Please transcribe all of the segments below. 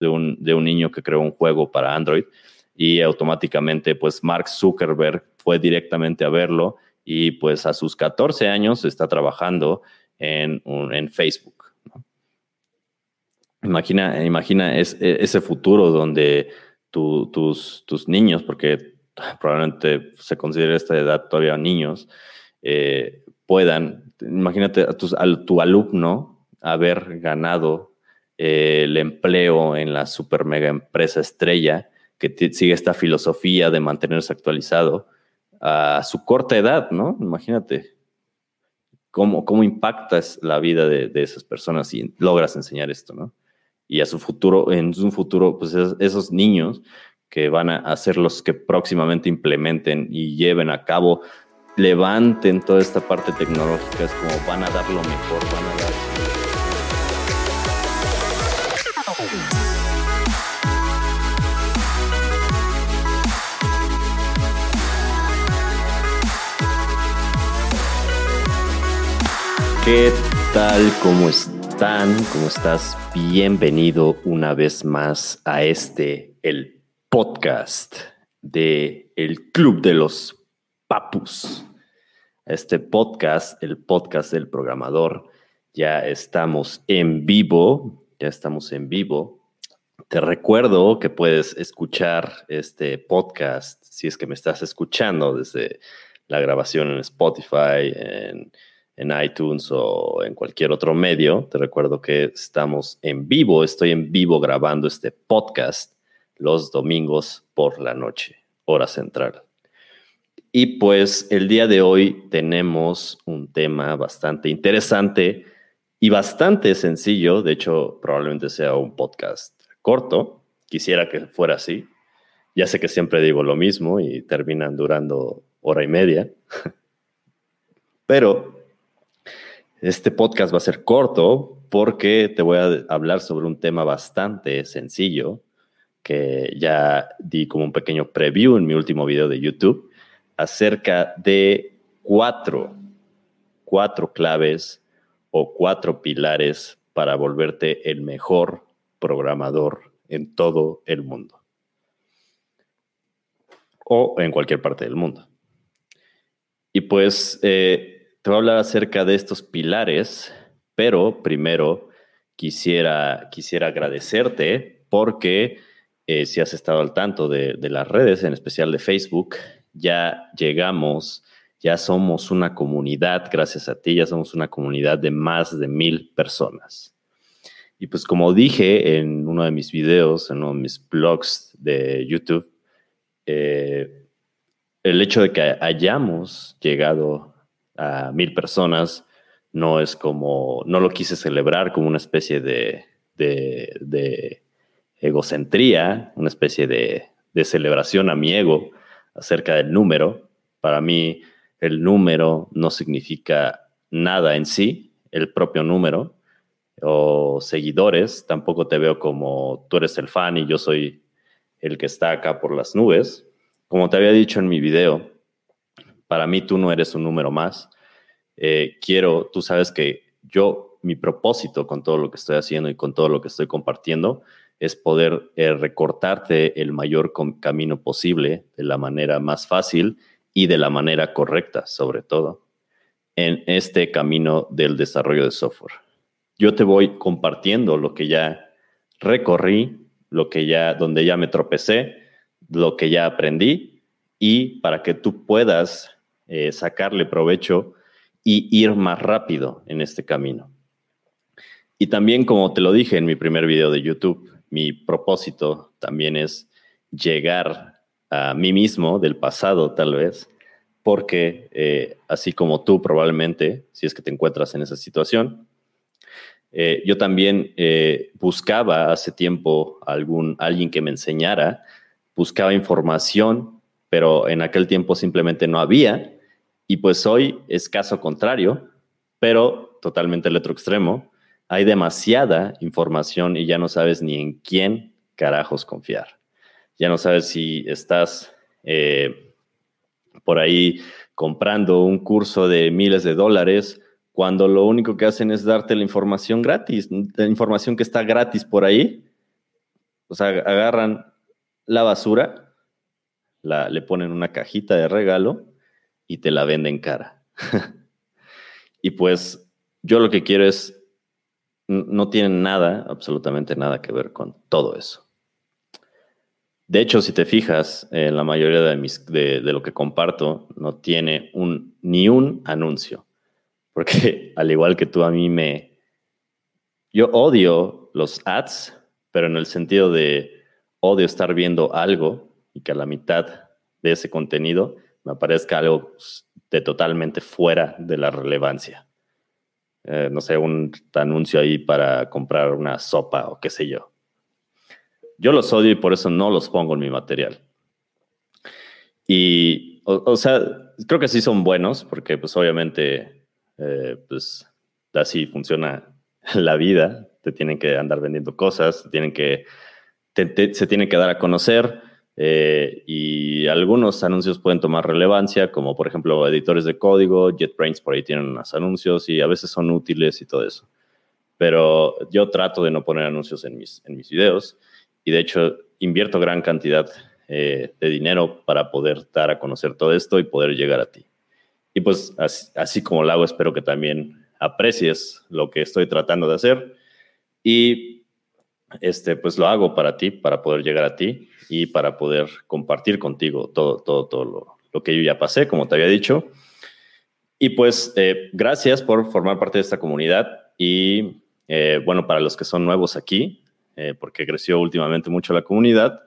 de un, de un niño que creó un juego para Android y automáticamente pues Mark Zuckerberg fue directamente a verlo y pues a sus 14 años está trabajando en, en Facebook. Imagina, imagina e, ese futuro donde tus, tus niños, porque probablemente se considera esta edad todavía niños, eh, puedan, imagínate a, tu alumno haber ganado eh, el empleo en la super mega empresa estrella que sigue esta filosofía de mantenerse actualizado a su corta edad, ¿no? Imagínate cómo, cómo impactas la vida de, esas personas si logras enseñar esto, ¿no? Y a su futuro, en su futuro, pues esos niños que van a ser los que próximamente implementen y lleven a cabo, levanten toda esta parte tecnológica, es como van a dar lo mejor, van a dar... ¿Qué tal? ¿Cómo están? ¿Cómo estás? Bienvenido una vez más a este, el podcast de el Club de los Papus. Este podcast, el podcast del programador, ya estamos en vivo, ya estamos en vivo. Te recuerdo que puedes escuchar este podcast si es que me estás escuchando desde la grabación en Spotify, en en iTunes o en cualquier otro medio. Te recuerdo que estamos en vivo, estoy en vivo grabando este podcast los domingos por la noche, hora central. Y pues el día de hoy tenemos un tema bastante interesante y bastante sencillo. De hecho, probablemente sea un podcast corto. Quisiera que fuera así. Ya sé que siempre digo lo mismo y terminan durando hora y media. Pero este podcast va a ser corto porque te voy a hablar sobre un tema bastante sencillo que ya di como un pequeño preview en mi último video de YouTube acerca de cuatro, cuatro claves o cuatro pilares para volverte el mejor programador en todo el mundo o en cualquier parte del mundo. Y pues eh, te voy a hablar acerca de estos pilares, pero primero quisiera, quisiera agradecerte porque eh, si has estado al tanto de, de las redes, en especial de Facebook, ya llegamos, ya somos una comunidad, gracias a ti, ya somos una comunidad de más de mil personas. Y pues como dije en uno de mis videos, en uno de mis blogs de YouTube, eh, el hecho de que hayamos llegado a mil personas, no es como, no lo quise celebrar como una especie de, egocentría, una especie de, celebración a mi ego acerca del número. Para mí, el número no significa nada en sí, el propio número, o seguidores, tampoco te veo como tú eres el fan y yo soy el que está acá por las nubes. Como te había dicho en mi video, para mí tú no eres un número más. Eh, quiero, tú sabes que yo, mi propósito con todo lo que estoy haciendo y con todo lo que estoy compartiendo es poder eh, recortarte el mayor camino posible de la manera más fácil y de la manera correcta, sobre todo, en este camino del desarrollo de software. Yo te voy compartiendo lo que ya recorrí, lo que ya, donde ya me tropecé, lo que ya aprendí y para que tú puedas eh, sacarle provecho y ir más rápido en este camino. Y también, como te lo dije en mi primer video de YouTube, mi propósito también es llegar a mí mismo del pasado, tal vez, porque eh, así como tú probablemente, si es que te encuentras en esa situación, eh, yo también buscaba hace tiempo algún, alguien que me enseñara, buscaba información, pero en aquel tiempo simplemente no había y pues hoy es caso contrario, pero totalmente el otro extremo. Hay demasiada información y ya no sabes ni en quién carajos confiar. Ya no sabes si estás eh, por ahí comprando un curso de miles de dólares cuando lo único que hacen es darte la información gratis, la información que está gratis por ahí, O sea, agarran la basura, la, le ponen una cajita de regalo y te la venden cara. y pues yo lo que quiero es, no tienen nada, absolutamente nada que ver con todo eso. De hecho, si te fijas, en la mayoría de, mis, de, lo que comparto no tiene ni un anuncio. Porque al igual que tú, a mí me... Yo odio los ads, pero en el sentido de odio estar viendo algo y que a la mitad de ese contenido me aparezca algo de totalmente fuera de la relevancia. Eh, no sé, un anuncio ahí para comprar una sopa o qué sé yo. Yo los odio y por eso no los pongo en mi material. Y, o, sea, creo que sí son buenos porque pues obviamente, eh, pues así funciona la vida. Te tienen que andar vendiendo cosas, tienen que, se tienen que dar a conocer eh, y algunos anuncios pueden tomar relevancia, como por ejemplo editores de código, JetBrains por ahí tienen unos anuncios y a veces son útiles y todo eso. Pero yo trato de no poner anuncios en mis, en mis videos y de hecho invierto gran cantidad eh, de dinero para poder dar a conocer todo esto y poder llegar a ti. Y pues así, como lo hago, espero que también aprecies lo que estoy tratando de hacer y este, pues lo hago para ti, para poder llegar a ti y para poder compartir contigo todo, todo, todo lo, que yo ya pasé, como te había dicho. Y pues eh, gracias por formar parte de esta comunidad y eh, bueno, para los que son nuevos aquí, eh, porque creció últimamente mucho la comunidad,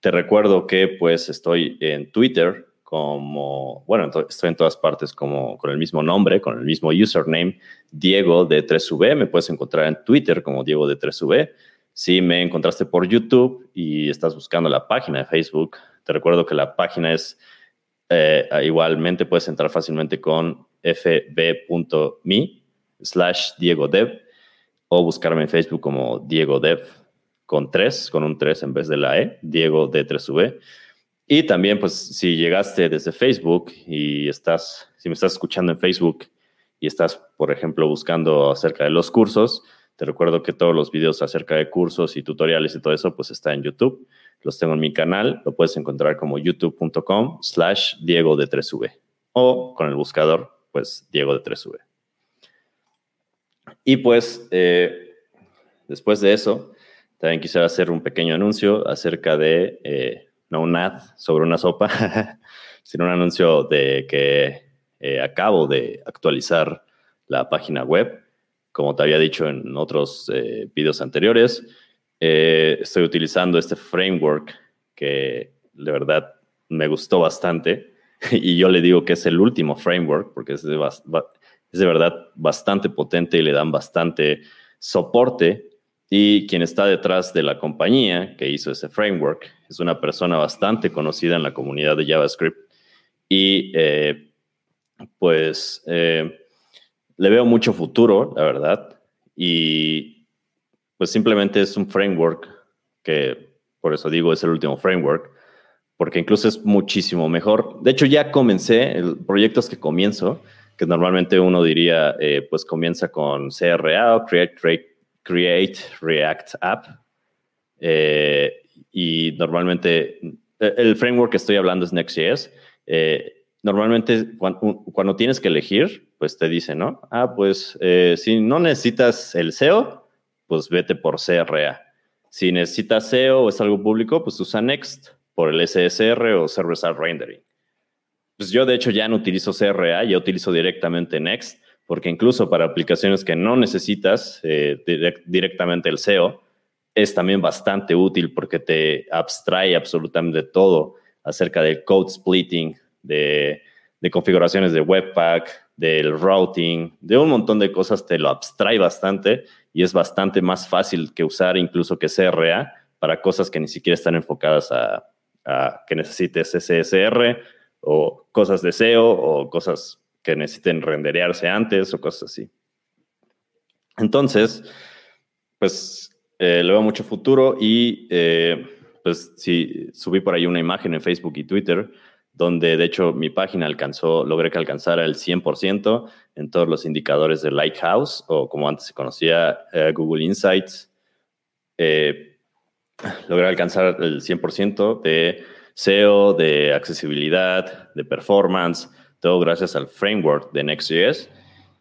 te recuerdo que pues estoy en Twitter como, bueno, estoy en todas partes como con el mismo nombre, con el mismo username, Diego de 3V, me puedes encontrar en Twitter como Diego de 3V. Si me encontraste por YouTube y estás buscando la página de Facebook, te recuerdo que la página es eh, igualmente puedes entrar fácilmente con fb.me slash Diego Dev o buscarme en Facebook como Diego Dev con 3, con un 3 en vez de la E, Diego de 3V. Y también, pues, si llegaste desde Facebook y estás, si me estás escuchando en Facebook y estás, por ejemplo, buscando acerca de los cursos, te recuerdo que todos los videos acerca de cursos y tutoriales y todo eso, pues está en YouTube. Los tengo en mi canal, lo puedes encontrar como youtube.com slash Diego de 3V o con el buscador, pues Diego de 3V. Y pues, eh, después de eso, también quisiera hacer un pequeño anuncio acerca de, eh, no un ad sobre una sopa, sino un anuncio de que eh, acabo de actualizar la página web. Como te había dicho en otros eh, videos anteriores, eh, estoy utilizando este framework que de verdad me gustó bastante. Y yo le digo que es el último framework porque es de, es de verdad bastante potente y le dan bastante soporte. Y quien está detrás de la compañía que hizo ese framework es una persona bastante conocida en la comunidad de JavaScript. Y eh, pues le veo mucho futuro, la verdad, y pues simplemente es un framework que, por eso digo, es el último framework, porque incluso es muchísimo mejor. De hecho, ya comencé, el proyectos que comienzo, que normalmente uno diría, eh, pues comienza con CRA o Create, Create React App, eh, y normalmente el framework que estoy hablando es Next.js. Eh, normalmente cuando, tienes que elegir, pues te dice, ¿no? Ah, pues eh, si no necesitas el SEO, pues vete por CRA. Si necesitas SEO o es algo público, pues usa Next por el SSR o Server Side Rendering. Pues yo de hecho ya no utilizo CRA, ya utilizo directamente Next, porque incluso para aplicaciones que no necesitas eh, directamente el SEO, es también bastante útil porque te abstrae absolutamente todo acerca del code splitting, de, configuraciones de Webpack, del routing, de un montón de cosas, te lo abstrae bastante y es bastante más fácil que usar incluso que CRA para cosas que ni siquiera están enfocadas a, que necesites SSR o cosas de SEO o cosas que necesiten renderearse antes o cosas así. Entonces, pues eh, le veo mucho futuro y eh, pues si subí por ahí una imagen en Facebook y Twitter donde de hecho mi página alcanzó, logré que alcanzara el 100% en todos los indicadores de Lighthouse o como antes se conocía eh, Google Insights. Eh, lograr alcanzar el 100% de SEO, de accesibilidad, de performance, todo gracias al framework de Next.js.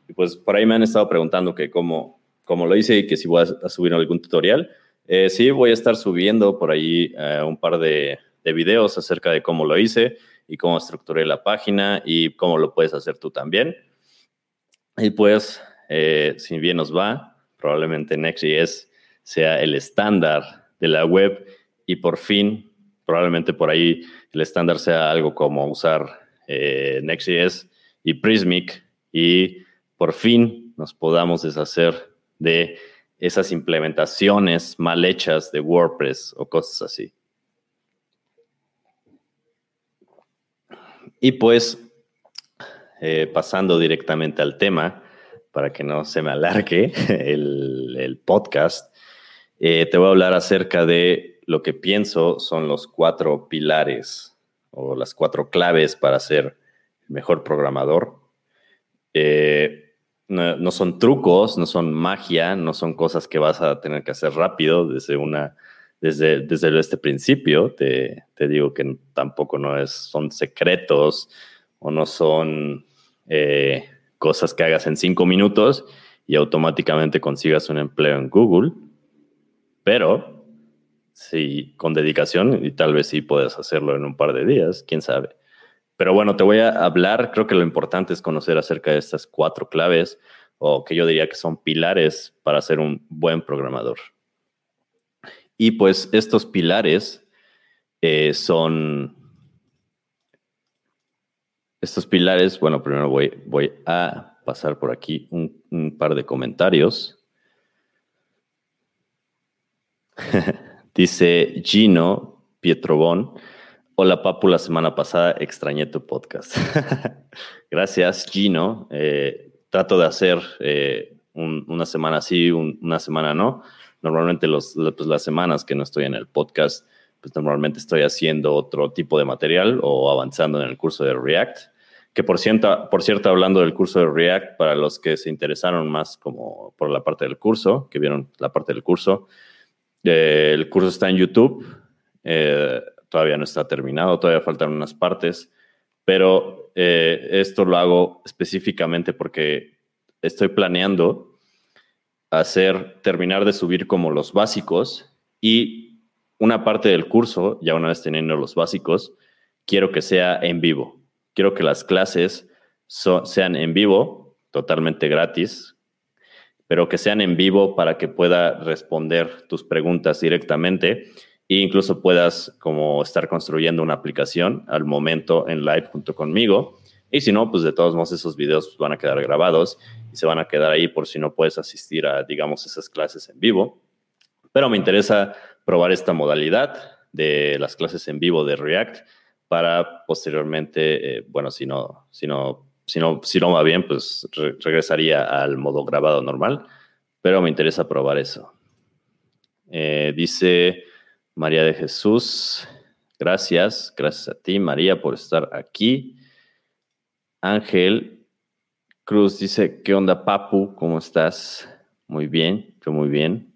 Y pues por ahí me han estado preguntando que cómo, cómo lo hice y que si voy a, subir algún tutorial. Eh, sí, voy a estar subiendo por ahí eh, un par de, de videos acerca de cómo lo hice y cómo estructuré la página y cómo lo puedes hacer tú también. Y pues, eh, si bien nos va, probablemente Next.js sea el estándar de la web y por fin, probablemente por ahí el estándar sea algo como usar eh, Next.js y Prismic y por fin nos podamos deshacer de esas implementaciones mal hechas de WordPress o cosas así. Y pues, eh, pasando directamente al tema, para que no se me alargue el, podcast, eh, te voy a hablar acerca de lo que pienso son los cuatro pilares o las cuatro claves para ser mejor programador. Eh, no, son trucos, no son magia, no son cosas que vas a tener que hacer rápido desde una desde, desde este principio. Te, te digo que tampoco no es, son secretos o no son eh, cosas que hagas en cinco minutos y automáticamente consigas un empleo en Google. Pero sí, con dedicación y tal vez sí puedes hacerlo en un par de días, quién sabe. Pero bueno, te voy a hablar, creo que lo importante es conocer acerca de estas cuatro claves o que yo diría que son pilares para ser un buen programador. Y pues estos pilares eh, son... Estos pilares, bueno, primero voy, voy a pasar por aquí un, par de comentarios. Dice Gino Pietrobón. Hola Papu, la semana pasada extrañé tu podcast. Gracias Gino. Eh, trato de hacer eh, una semana sí, una semana no Normalmente los, pues, las semanas que no estoy en el podcast, pues normalmente estoy haciendo otro tipo de material o avanzando en el curso de React. Que por cierto, por cierto, hablando del curso de React, para los que se interesaron más como por la parte del curso, que vieron la parte del curso, el curso está en YouTube. Eh, todavía no está terminado, todavía faltan unas partes, pero eh, esto lo hago específicamente porque estoy planeando hacer, terminar de subir como los básicos y una parte del curso, ya una vez teniendo los básicos, quiero que sea en vivo. Quiero que las clases sean en vivo, totalmente gratis, pero que sean en vivo para que pueda responder tus preguntas directamente e incluso puedas como estar construyendo una aplicación al momento en live junto conmigo y si no, pues de todos modos esos videos van a quedar grabados y se van a quedar ahí por si no puedes asistir a, digamos, esas clases en vivo. Pero me interesa probar esta modalidad de las clases en vivo de React para posteriormente, eh, bueno, si no, si no, si no, si va bien, pues regresaría al modo grabado normal, pero me interesa probar eso. Eh, dice María de Jesús, gracias, gracias a ti, María, por estar aquí. Ángel Cruz dice, ¿qué onda, Papu? ¿Cómo estás? Muy bien, yo muy bien.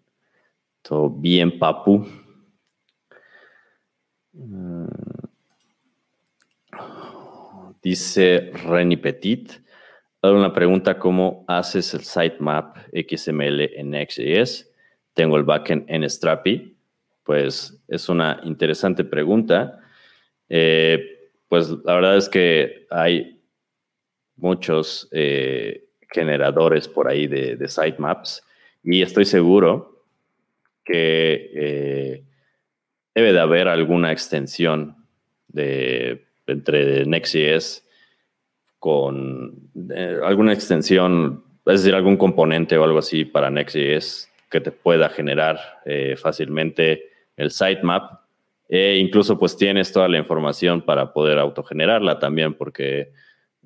Todo bien, Papu. Mm. Dice Reni Petit. Una pregunta, ¿cómo haces el sitemap XML en Next.js? Tengo el backend en Strapi. Pues es una interesante pregunta. Eh, pues la verdad es que hay muchos eh, generadores por ahí de, sitemaps y estoy seguro que eh, debe de haber alguna extensión de, entre Next.js con eh, alguna extensión, es decir, algún componente o algo así para Next.js que te pueda generar fácilmente el sitemap. E incluso pues tienes toda la información para poder autogenerarla también porque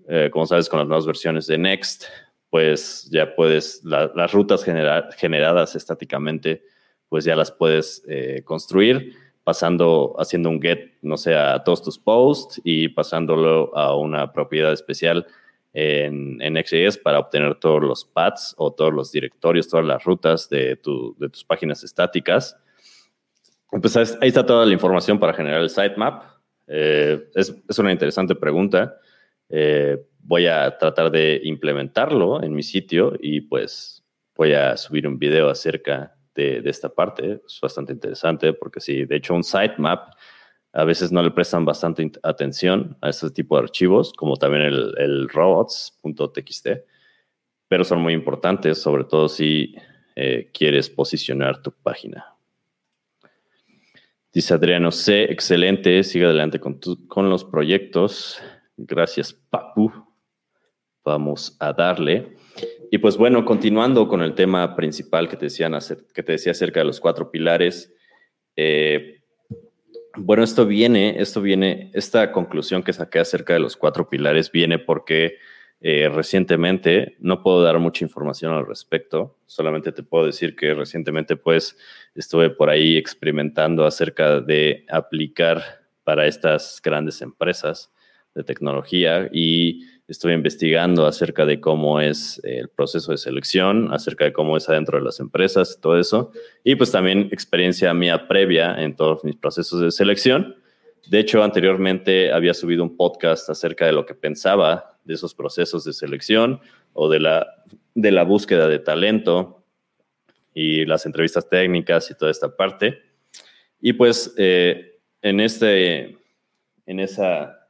eh, como sabes, con las nuevas versiones de Next, pues ya puedes, las rutas generadas estáticamente, pues ya las puedes eh, construir pasando, haciendo un get, no sé, a todos tus posts y pasándolo a una propiedad especial en, en XJS para obtener todos los paths o todos los directorios, todas las rutas de, de tus páginas estáticas. Pues ahí está toda la información para generar el sitemap. Eh, es, es, una interesante pregunta. Eh, voy a tratar de implementarlo en mi sitio y pues voy a subir un video acerca de, esta parte. Es bastante interesante porque sí, de hecho un sitemap a veces no le prestan bastante atención a este tipo de archivos, como también el, robots.txt, pero son muy importantes, sobre todo si eh, quieres posicionar tu página. Dice Adriano C, excelente, sigue adelante con, con los proyectos. Gracias, Papu. Vamos a darle. Y pues bueno, continuando con el tema principal que te, decían, que te decía acerca de los cuatro pilares, eh, bueno, esto viene, esto viene, esta conclusión que saqué acerca de los cuatro pilares viene porque eh, recientemente, no puedo dar mucha información al respecto, solamente te puedo decir que recientemente pues estuve por ahí experimentando acerca de aplicar para estas grandes empresas de tecnología y estuve investigando acerca de cómo es el proceso de selección, acerca de cómo es adentro de las empresas, todo eso. Y pues también experiencia mía previa en todos mis procesos de selección. De hecho, anteriormente había subido un podcast acerca de lo que pensaba de esos procesos de selección o de la, de la búsqueda de talento y las entrevistas técnicas y toda esta parte. Y pues eh, en, este, en esa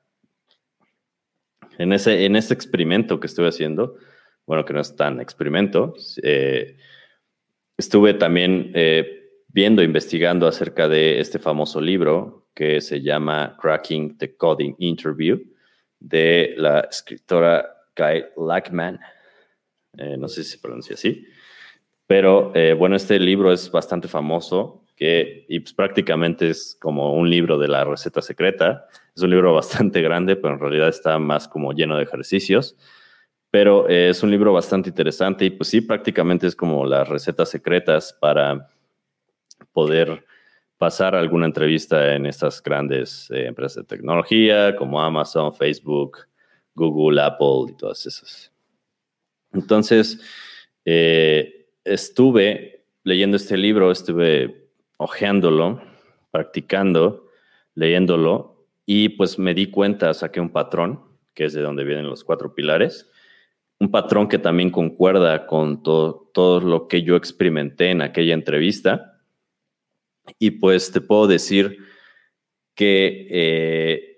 en ese, en ese experimento que estuve haciendo, bueno, que no es tan experimento, eh, estuve también eh, viendo, investigando acerca de este famoso libro que se llama Cracking the Coding Interview de la escritora Guy Lackman. Eh, no sé si se pronuncia así, pero bueno, este libro es bastante famoso que y pues, prácticamente es como un libro de la receta secreta. Es un libro bastante grande, pero en realidad está más como lleno de ejercicios. Pero eh, es un libro bastante interesante y pues sí, prácticamente es como las recetas secretas para poder pasar alguna entrevista en estas grandes eh, empresas de tecnología como Amazon, Facebook, Google, Apple y todas esas. Entonces, eh, estuve leyendo este libro, estuve ojeándolo, practicando, leyéndolo, y pues me di cuenta, saqué un patrón, que es de donde vienen los cuatro pilares, un patrón que también concuerda con todo, lo que yo experimenté en aquella entrevista. Y pues te puedo decir que eh,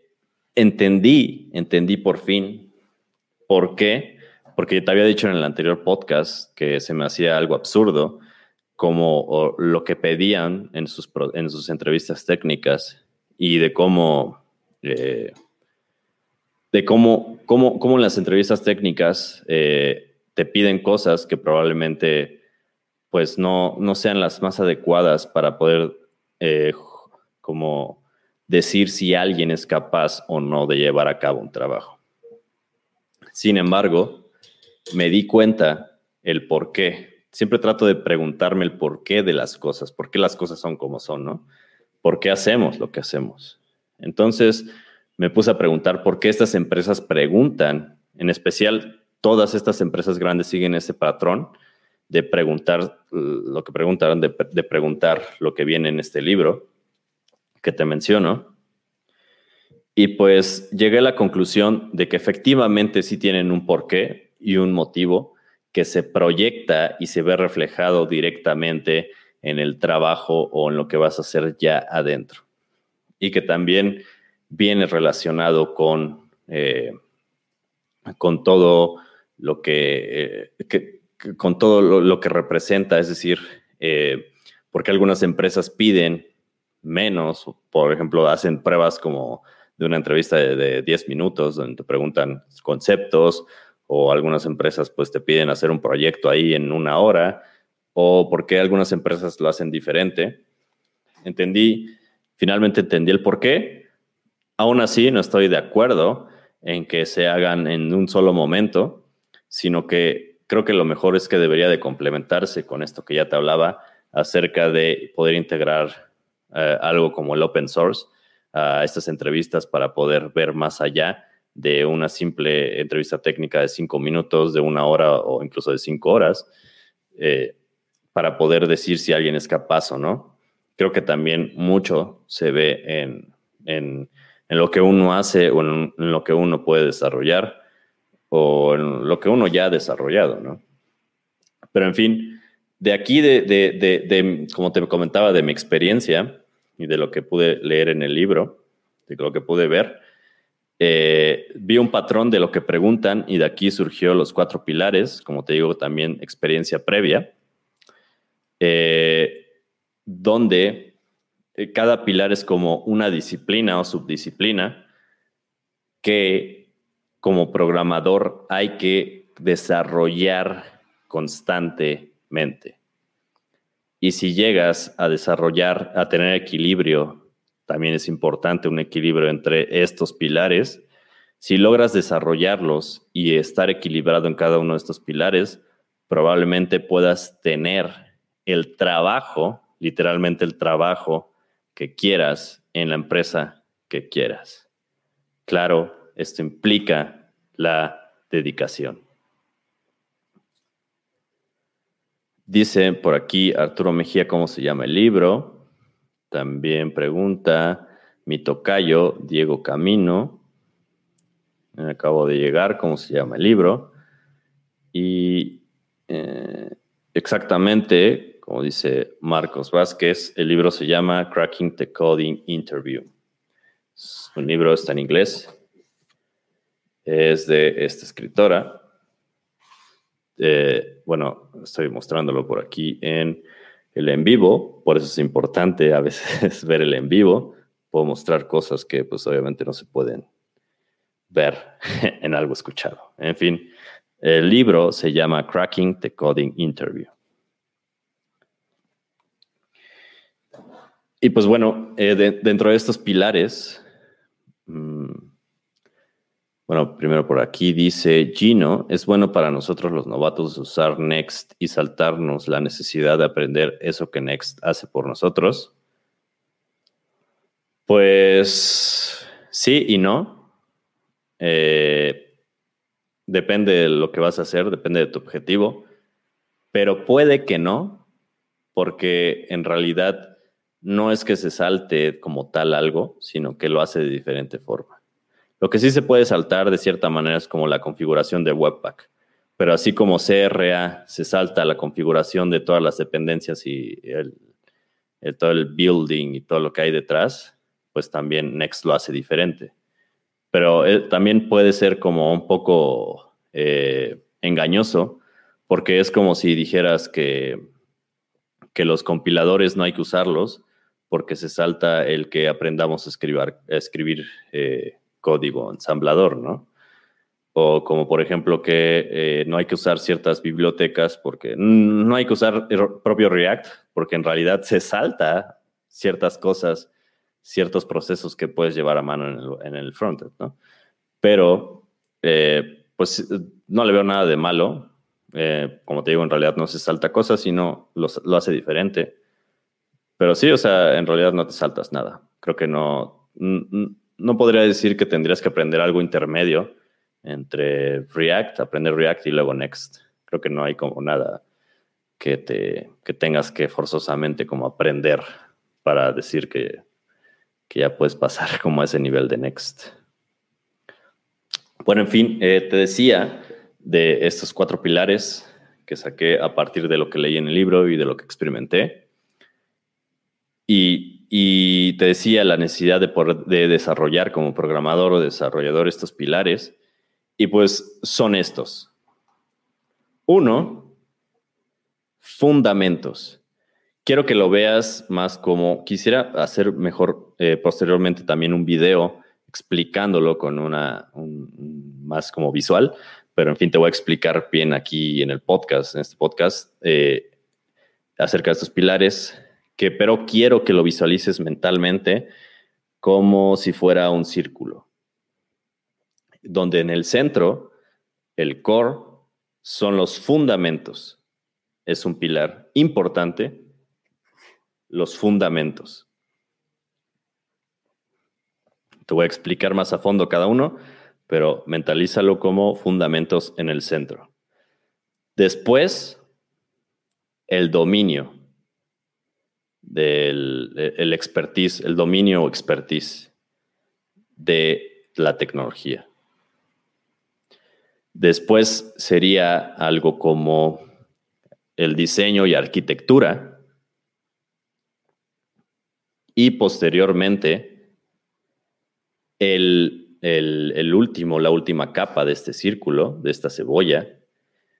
entendí, entendí por fin por qué, porque te había dicho en el anterior podcast que se me hacía algo absurdo como lo que pedían en sus, en sus entrevistas técnicas y de cómo, eh, de cómo, cómo, cómo, las entrevistas técnicas eh, te piden cosas que probablemente pues no, no sean las más adecuadas para poder eh, como decir si alguien es capaz o no de llevar a cabo un trabajo. Sin embargo, me di cuenta el por qué siempre trato de preguntarme el porqué de las cosas, por qué las cosas son como son, ¿no? ¿Por qué hacemos lo que hacemos? Entonces me puse a preguntar por qué estas empresas preguntan, en especial todas estas empresas grandes siguen ese patrón de preguntar lo que preguntaron, de, de preguntar lo que viene en este libro que te menciono. Y pues llegué a la conclusión de que efectivamente sí tienen un porqué y un motivo que se proyecta y se ve reflejado directamente en el trabajo o en lo que vas a hacer ya adentro. Y que también viene relacionado con, eh, con todo lo que, eh, con todo lo, que representa, es decir, eh, porque algunas empresas piden menos, por ejemplo, hacen pruebas como de una entrevista de, de 10 minutos donde te preguntan conceptos o algunas empresas pues te piden hacer un proyecto ahí en una hora o por qué algunas empresas lo hacen diferente. Entendí, finalmente entendí el por qué. Aún así, no estoy de acuerdo en que se hagan en un solo momento, sino que creo que lo mejor es que debería de complementarse con esto que ya te hablaba acerca de poder integrar eh, algo como el open source a estas entrevistas para poder ver más allá de una simple entrevista técnica de cinco minutos, de una hora o incluso de cinco horas, eh, para poder decir si alguien es capaz o no. Creo que también mucho se ve en, en, en lo que uno hace o en, lo que uno puede desarrollar o en lo que uno ya ha desarrollado, ¿no? Pero en fin, de aquí, de, de, de, como te comentaba, de mi experiencia y de lo que pude leer en el libro, de lo que pude ver, eh, vi un patrón de lo que preguntan y de aquí surgió los cuatro pilares, como te digo, también experiencia previa, eh, donde eh, cada pilar es como una disciplina o subdisciplina que como programador hay que desarrollar constantemente. Y si llegas a desarrollar, a tener equilibrio, también es importante un equilibrio entre estos pilares. Si logras desarrollarlos y estar equilibrado en cada uno de estos pilares, probablemente puedas tener el trabajo, literalmente el trabajo que quieras en la empresa que quieras. Claro, esto implica la dedicación. Dice por aquí Arturo Mejía cómo se llama el libro. También pregunta mi tocayo Diego Camino. acabo de llegar cómo se llama el libro. Y eh, exactamente como dice Marcos Vázquez, el libro se llama Cracking the Coding Interview. Un libro está en inglés, es de esta escritora. Eh, bueno, estoy mostrándolo por aquí en el en vivo, por eso es importante a veces ver el en vivo. Puedo mostrar cosas que pues obviamente no se pueden ver en algo escuchado. En fin, el libro se llama Cracking the Coding Interview. Y pues bueno, eh, dentro de estos pilares, mm, bueno, primero por aquí dice Gino, es bueno para nosotros los novatos usar Next y saltarnos la necesidad de aprender eso que Next hace por nosotros. Pues sí y no. Eh, depende de lo que vas a hacer, depende de tu objetivo, pero puede que no, porque en realidad no es que se salte como tal algo, sino que lo hace de diferente forma. Lo que sí se puede saltar de cierta manera es como la configuración de Webpack, pero así como CRA se salta la configuración de todas las dependencias y todo el building y todo lo que hay detrás, pues también Next lo hace diferente. Pero eh, también puede ser como un poco eh, engañoso, porque es como si dijeras que, que los compiladores no hay que usarlos, porque se salta el que aprendamos a escribir, escribir eh, código ensamblador, ¿no? O como por ejemplo que eh, no hay que usar ciertas bibliotecas porque no hay que usar el propio React porque en realidad se salta ciertas cosas, ciertos procesos que puedes llevar a mano en el, frontend, ¿no? Pero eh, pues no le veo nada de malo. como te digo, en realidad no se salta cosas, sino lo hace diferente. Pero sí, o sea, en realidad no te saltas nada. Creo que no, no podría decir que tendrías que aprender algo intermedio entre React, aprender React y luego Next. Creo que no hay como nada que, te, que tengas que forzosamente como aprender para decir que, que ya puedes pasar como a ese nivel de Next. Bueno, en fin, eh, te decía de estos cuatro pilares que saqué a partir de lo que leí en el libro y de lo que experimenté. Y, te decía la necesidad de, de desarrollar como programador o desarrollador estos pilares. Y pues son estos. Uno, fundamentos. Quiero que lo veas más como, quisiera hacer mejor eh, posteriormente también un video explicándolo con una, más como visual, pero en fin, te voy a explicar bien aquí en el podcast, en este podcast, eh, acerca de estos pilares, que, pero quiero que lo visualices mentalmente como si fuera un círculo, donde en el centro, el core, son los fundamentos. Es un pilar importante, los fundamentos. Te voy a explicar más a fondo cada uno, pero mentalízalo como fundamentos en el centro. Después, el dominio del el expertise, el dominio o expertise de la tecnología. Después sería algo como el diseño y arquitectura. Y posteriormente, el, el, último, la última capa de este círculo, de esta cebolla,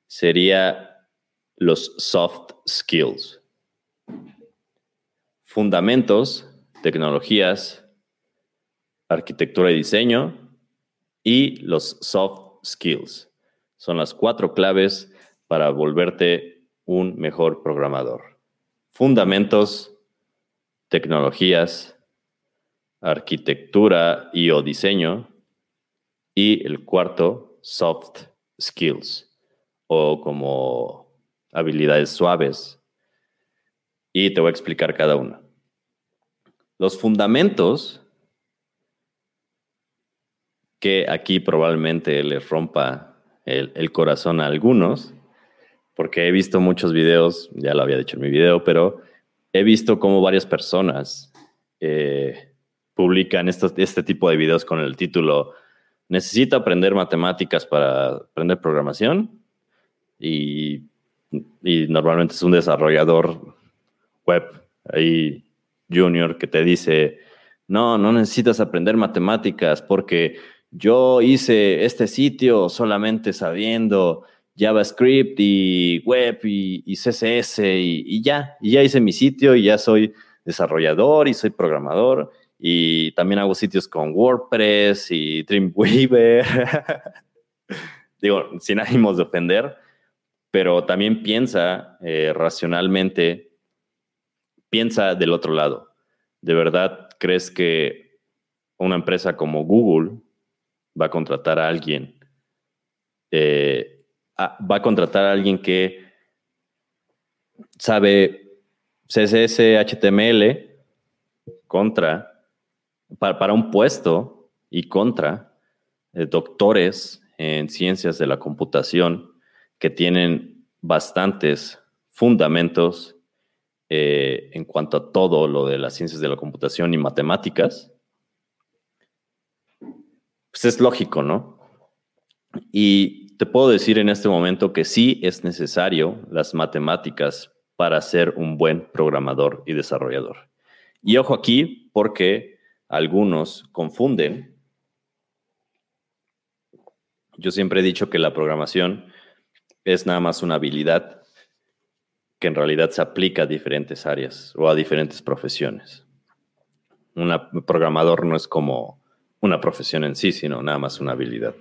sería los soft skills. Fundamentos, tecnologías, arquitectura y diseño y los soft skills. Son las cuatro claves para volverte un mejor programador. Fundamentos, tecnologías, arquitectura y o diseño. Y el cuarto, soft skills o como habilidades suaves. Y te voy a explicar cada una. Los fundamentos, que aquí probablemente les rompa el, corazón a algunos, porque he visto muchos videos, ya lo había dicho en mi video, pero he visto cómo varias personas eh, publican este tipo de videos con el título Necesito aprender matemáticas para aprender programación y, normalmente es un desarrollador web junior que te dice, no, no necesitas aprender matemáticas porque yo hice este sitio solamente sabiendo JavaScript y web y, CSS y, y, ya, y ya hice mi sitio y ya soy desarrollador y soy programador y también hago sitios con WordPress y Dreamweaver. Digo, sin ánimos de ofender, pero también piensa eh, racionalmente, piensa del otro lado. ¿De verdad crees que una empresa como Google va a contratar a alguien? Eh, va a contratar a alguien que sabe CSS, HTML contra, para, un puesto y contra eh, doctores en ciencias de la computación que tienen bastantes fundamentos eh, en cuanto a todo lo de las ciencias de la computación y matemáticas, pues es lógico, ¿no? Y te puedo decir en este momento que sí es necesario las matemáticas para ser un buen programador y desarrollador. Y ojo aquí porque algunos confunden. Yo siempre he dicho que la programación es nada más una habilidad que en realidad se aplica a diferentes áreas o a diferentes profesiones. Un programador no es como una profesión en sí, sino nada más una habilidad.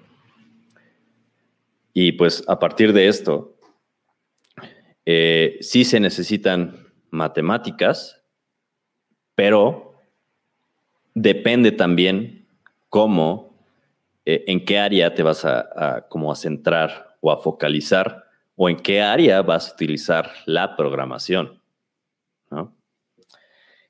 Y pues a partir de esto, eh, sí se necesitan matemáticas, pero depende también cómo, eh, en qué área te vas a, a centrar o a focalizar o en qué área vas a utilizar la programación.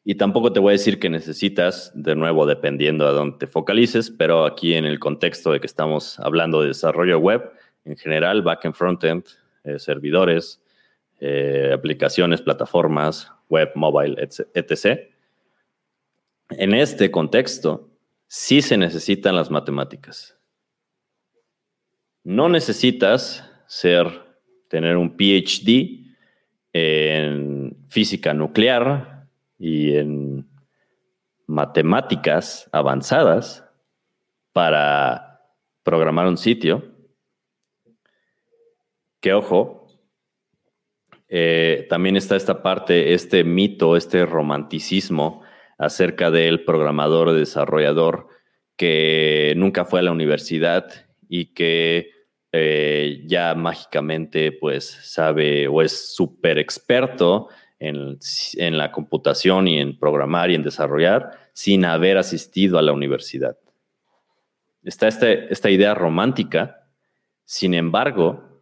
Y tampoco te voy a decir que necesitas, de nuevo, dependiendo a dónde te focalices, pero aquí en el contexto de que estamos hablando de desarrollo web, en general, backend, frontend, eh, servidores, eh, aplicaciones, plataformas, web, mobile, etc. En este contexto, sí se necesitan las matemáticas. No necesitas ser, tener un PhD en física nuclear y en matemáticas avanzadas para programar un sitio. Que ojo, eh, también está esta parte, este mito, este romanticismo acerca del programador desarrollador que nunca fue a la universidad y que eh, ya mágicamente pues sabe o es súper experto en, la computación y en programar y en desarrollar sin haber asistido a la universidad. Está este, esta idea romántica, sin embargo,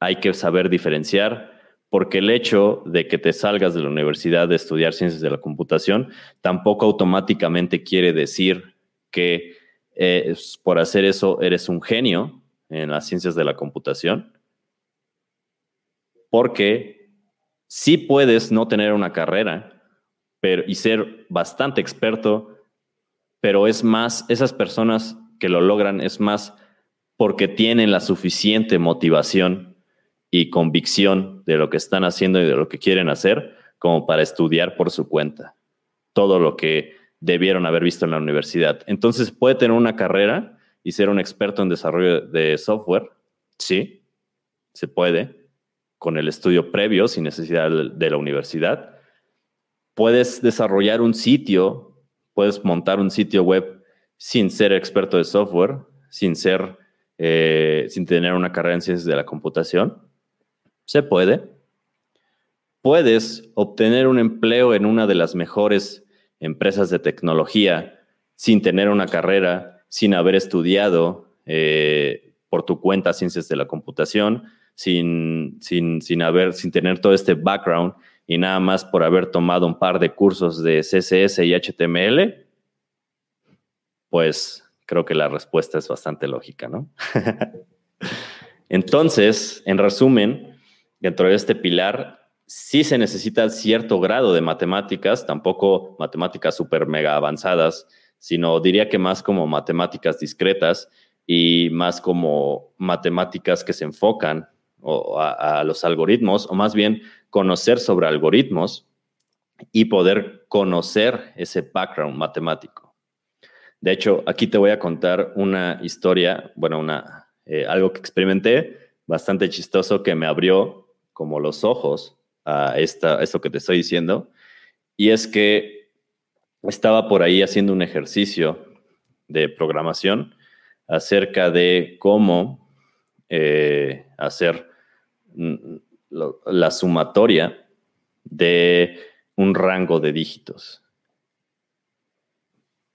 hay que saber diferenciar porque el hecho de que te salgas de la universidad de estudiar ciencias de la computación tampoco automáticamente quiere decir que eh, por hacer eso eres un genio en las ciencias de la computación, porque sí puedes no tener una carrera pero, y ser bastante experto, pero es más, esas personas que lo logran es más porque tienen la suficiente motivación y convicción de lo que están haciendo y de lo que quieren hacer como para estudiar por su cuenta todo lo que debieron haber visto en la universidad. Entonces, ¿puede tener una carrera y ser un experto en desarrollo de software? Sí, se puede, con el estudio previo, sin necesidad de la universidad. Puedes desarrollar un sitio, puedes montar un sitio web sin ser experto de software, sin ser, eh, sin tener una carrera en ciencias de la computación. Se puede. Puedes obtener un empleo en una de las mejores empresas de tecnología sin tener una carrera, sin haber estudiado eh, por tu cuenta ciencias de la computación, sin, sin, sin, haber, sin tener todo este background y nada más por haber tomado un par de cursos de CSS y HTML, pues creo que la respuesta es bastante lógica, ¿no? Entonces, en resumen, dentro de este pilar sí se necesita cierto grado de matemáticas, tampoco matemáticas súper mega avanzadas, sino diría que más como matemáticas discretas y más como matemáticas que se enfocan a, los algoritmos, o más bien conocer sobre algoritmos y poder conocer ese background matemático. De hecho, aquí te voy a contar una historia, bueno, una, eh, algo que experimenté bastante chistoso que me abrió como los ojos a, esta, esto que te estoy diciendo, y es que estaba por ahí haciendo un ejercicio de programación acerca de cómo eh, hacer la sumatoria de un rango de dígitos.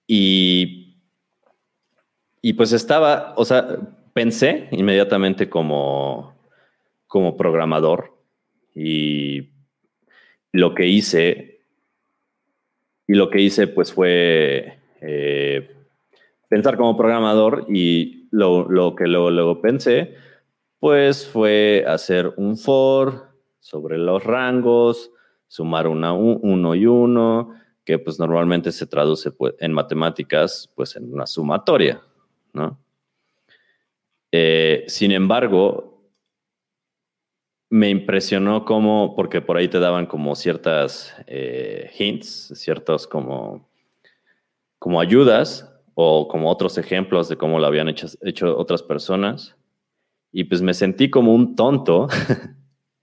Y, y pues estaba, o sea, pensé inmediatamente como, como programador y lo que hice, y lo que hice pues fue eh, pensar como programador y lo, que luego, pensé pues fue hacer un for sobre los rangos, sumar uno y uno, que pues normalmente se traduce pues, en matemáticas pues en una sumatoria, ¿no? Eh, sin embargo, me impresionó cómo, porque por ahí te daban como ciertas eh, hints, ciertos como, como ayudas o como otros ejemplos de cómo lo habían hecho, hecho otras personas. Y pues me sentí como un tonto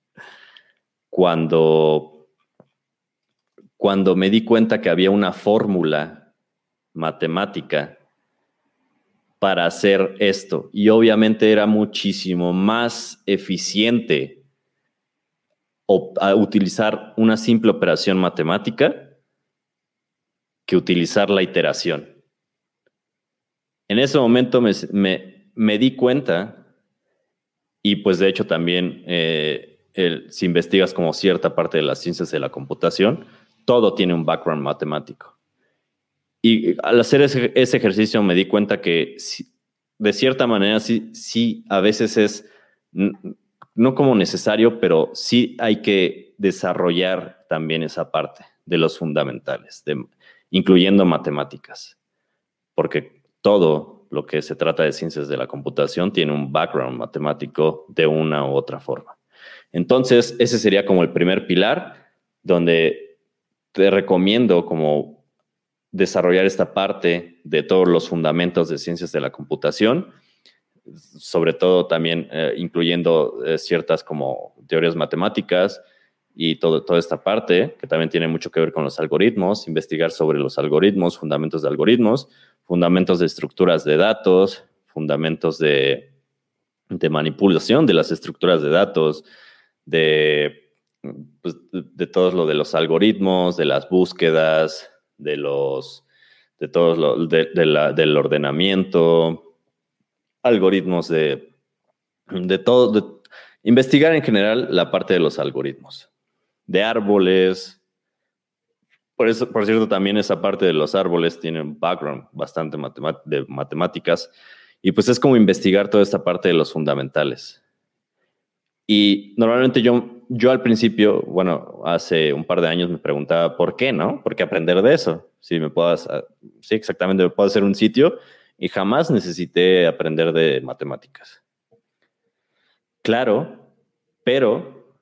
cuando, cuando me di cuenta que había una fórmula matemática para hacer esto. Y obviamente era muchísimo más eficiente a utilizar una simple operación matemática que utilizar la iteración. En ese momento me, di cuenta, y pues de hecho también eh, si investigas como cierta parte de las ciencias de la computación, todo tiene un background matemático. Y al hacer ese, ejercicio me di cuenta que de cierta manera sí, sí a veces es no como necesario, pero sí hay que desarrollar también esa parte de los fundamentales, incluyendo matemáticas, porque todo lo que se trata de ciencias de la computación tiene un background matemático de una u otra forma. Entonces, ese sería como el primer pilar donde te recomiendo como desarrollar esta parte de todos los fundamentos de ciencias de la computación sobre todo también eh, incluyendo eh, ciertas como teorías matemáticas y todo, toda esta parte, que también tiene mucho que ver con los algoritmos, investigar sobre los algoritmos, fundamentos de algoritmos, fundamentos de estructuras de datos, fundamentos de, de manipulación de las estructuras de datos, de, pues, de todo lo de los algoritmos, de las búsquedas, de los de todos lo, de, del ordenamiento, algoritmos de, de todo, de, investigar en general la parte de los algoritmos, de árboles. Por eso, por cierto, también esa parte de los árboles tiene un background bastante de matemáticas y pues es como investigar toda esta parte de los fundamentales. Y normalmente yo, yo al principio, bueno, hace un par de años me preguntaba por qué, ¿no? ¿Por qué aprender de eso? Si me puedo, sí, exactamente, me puedo hacer un sitio y jamás necesité aprender de matemáticas. Claro, pero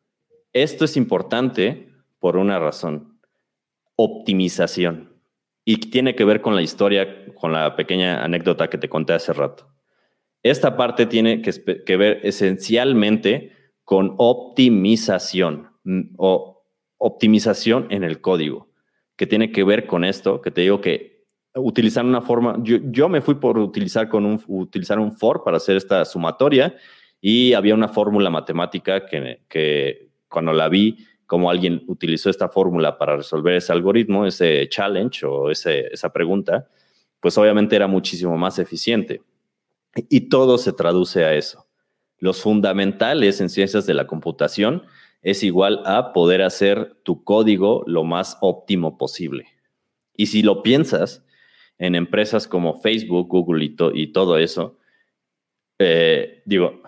esto es importante por una razón, optimización. Y tiene que ver con la historia, con la pequeña anécdota que te conté hace rato. Esta parte tiene que, ver esencialmente con optimización mm, o optimización en el código, que tiene que ver con esto, que te digo que utilizar una forma, yo, me fui por utilizar, con un, utilizar un for para hacer esta sumatoria y había una fórmula matemática que, que cuando la vi, como alguien utilizó esta fórmula para resolver ese algoritmo, ese challenge o ese, esa pregunta, pues obviamente era muchísimo más eficiente. Y todo se traduce a eso. Los fundamentales en ciencias de la computación es igual a poder hacer tu código lo más óptimo posible. Y si lo piensas en empresas como Facebook, Google y, todo eso, eh, digo,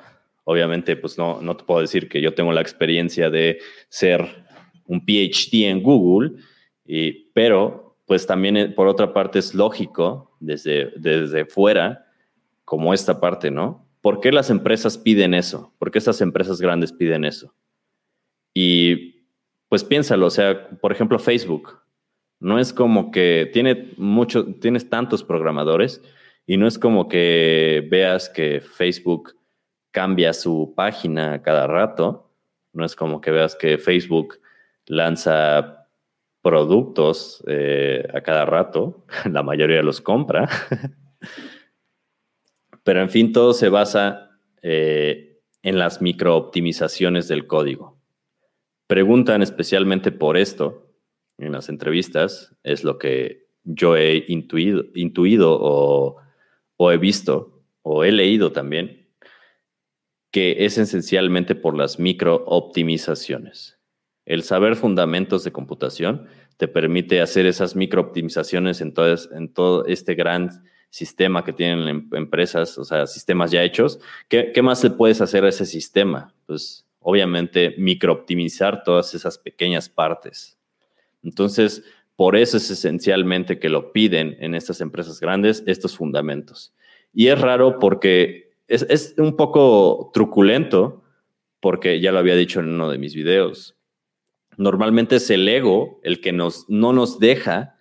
obviamente, pues no, no te puedo decir que yo tengo la experiencia de ser un PhD en Google, pero pues también eh, por otra parte es lógico desde, desde fuera como esta parte, ¿no? ¿Por qué las empresas piden eso? ¿Por qué estas empresas grandes piden eso? Y pues piénsalo, o sea, por ejemplo, Facebook. No es como que tiene tienes tantos programadores y no es como que veas que Facebook cambia su página cada rato. No es como que veas que Facebook lanza productos eh, a cada rato. La mayoría los compra. Pero en fin, todo se basa eh, en las microoptimizaciones del código. Preguntan especialmente por esto en las entrevistas, es lo que yo he intuido, intuido o, he visto o he leído también, que es esencialmente por las microoptimizaciones. El saber fundamentos de computación te permite hacer esas microoptimizaciones en en todo este gran sistema que tienen em, empresas, o sea, sistemas ya hechos, ¿qué, más le puedes hacer a ese sistema? Pues obviamente microoptimizar todas esas pequeñas partes. Entonces, por eso es esencialmente que lo piden en estas empresas grandes estos fundamentos. Y es raro porque es, es un poco truculento, porque ya lo había dicho en uno de mis videos. Normalmente es el ego el que nos, no nos deja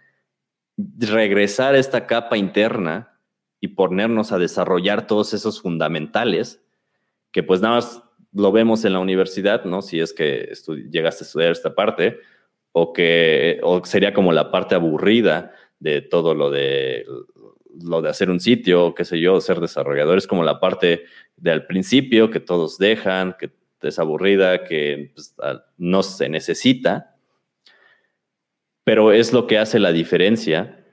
regresar a esta capa interna y ponernos a desarrollar todos esos fundamentales que pues nada más lo vemos en la universidad, ¿no? Si es que llegaste a estudiar esta parte, o que o sería como la parte aburrida de todo lo de lo de hacer un sitio, qué sé yo, ser desarrollador, es como la parte del principio que todos dejan, que es aburrida, que pues, no se necesita, pero es lo que hace la diferencia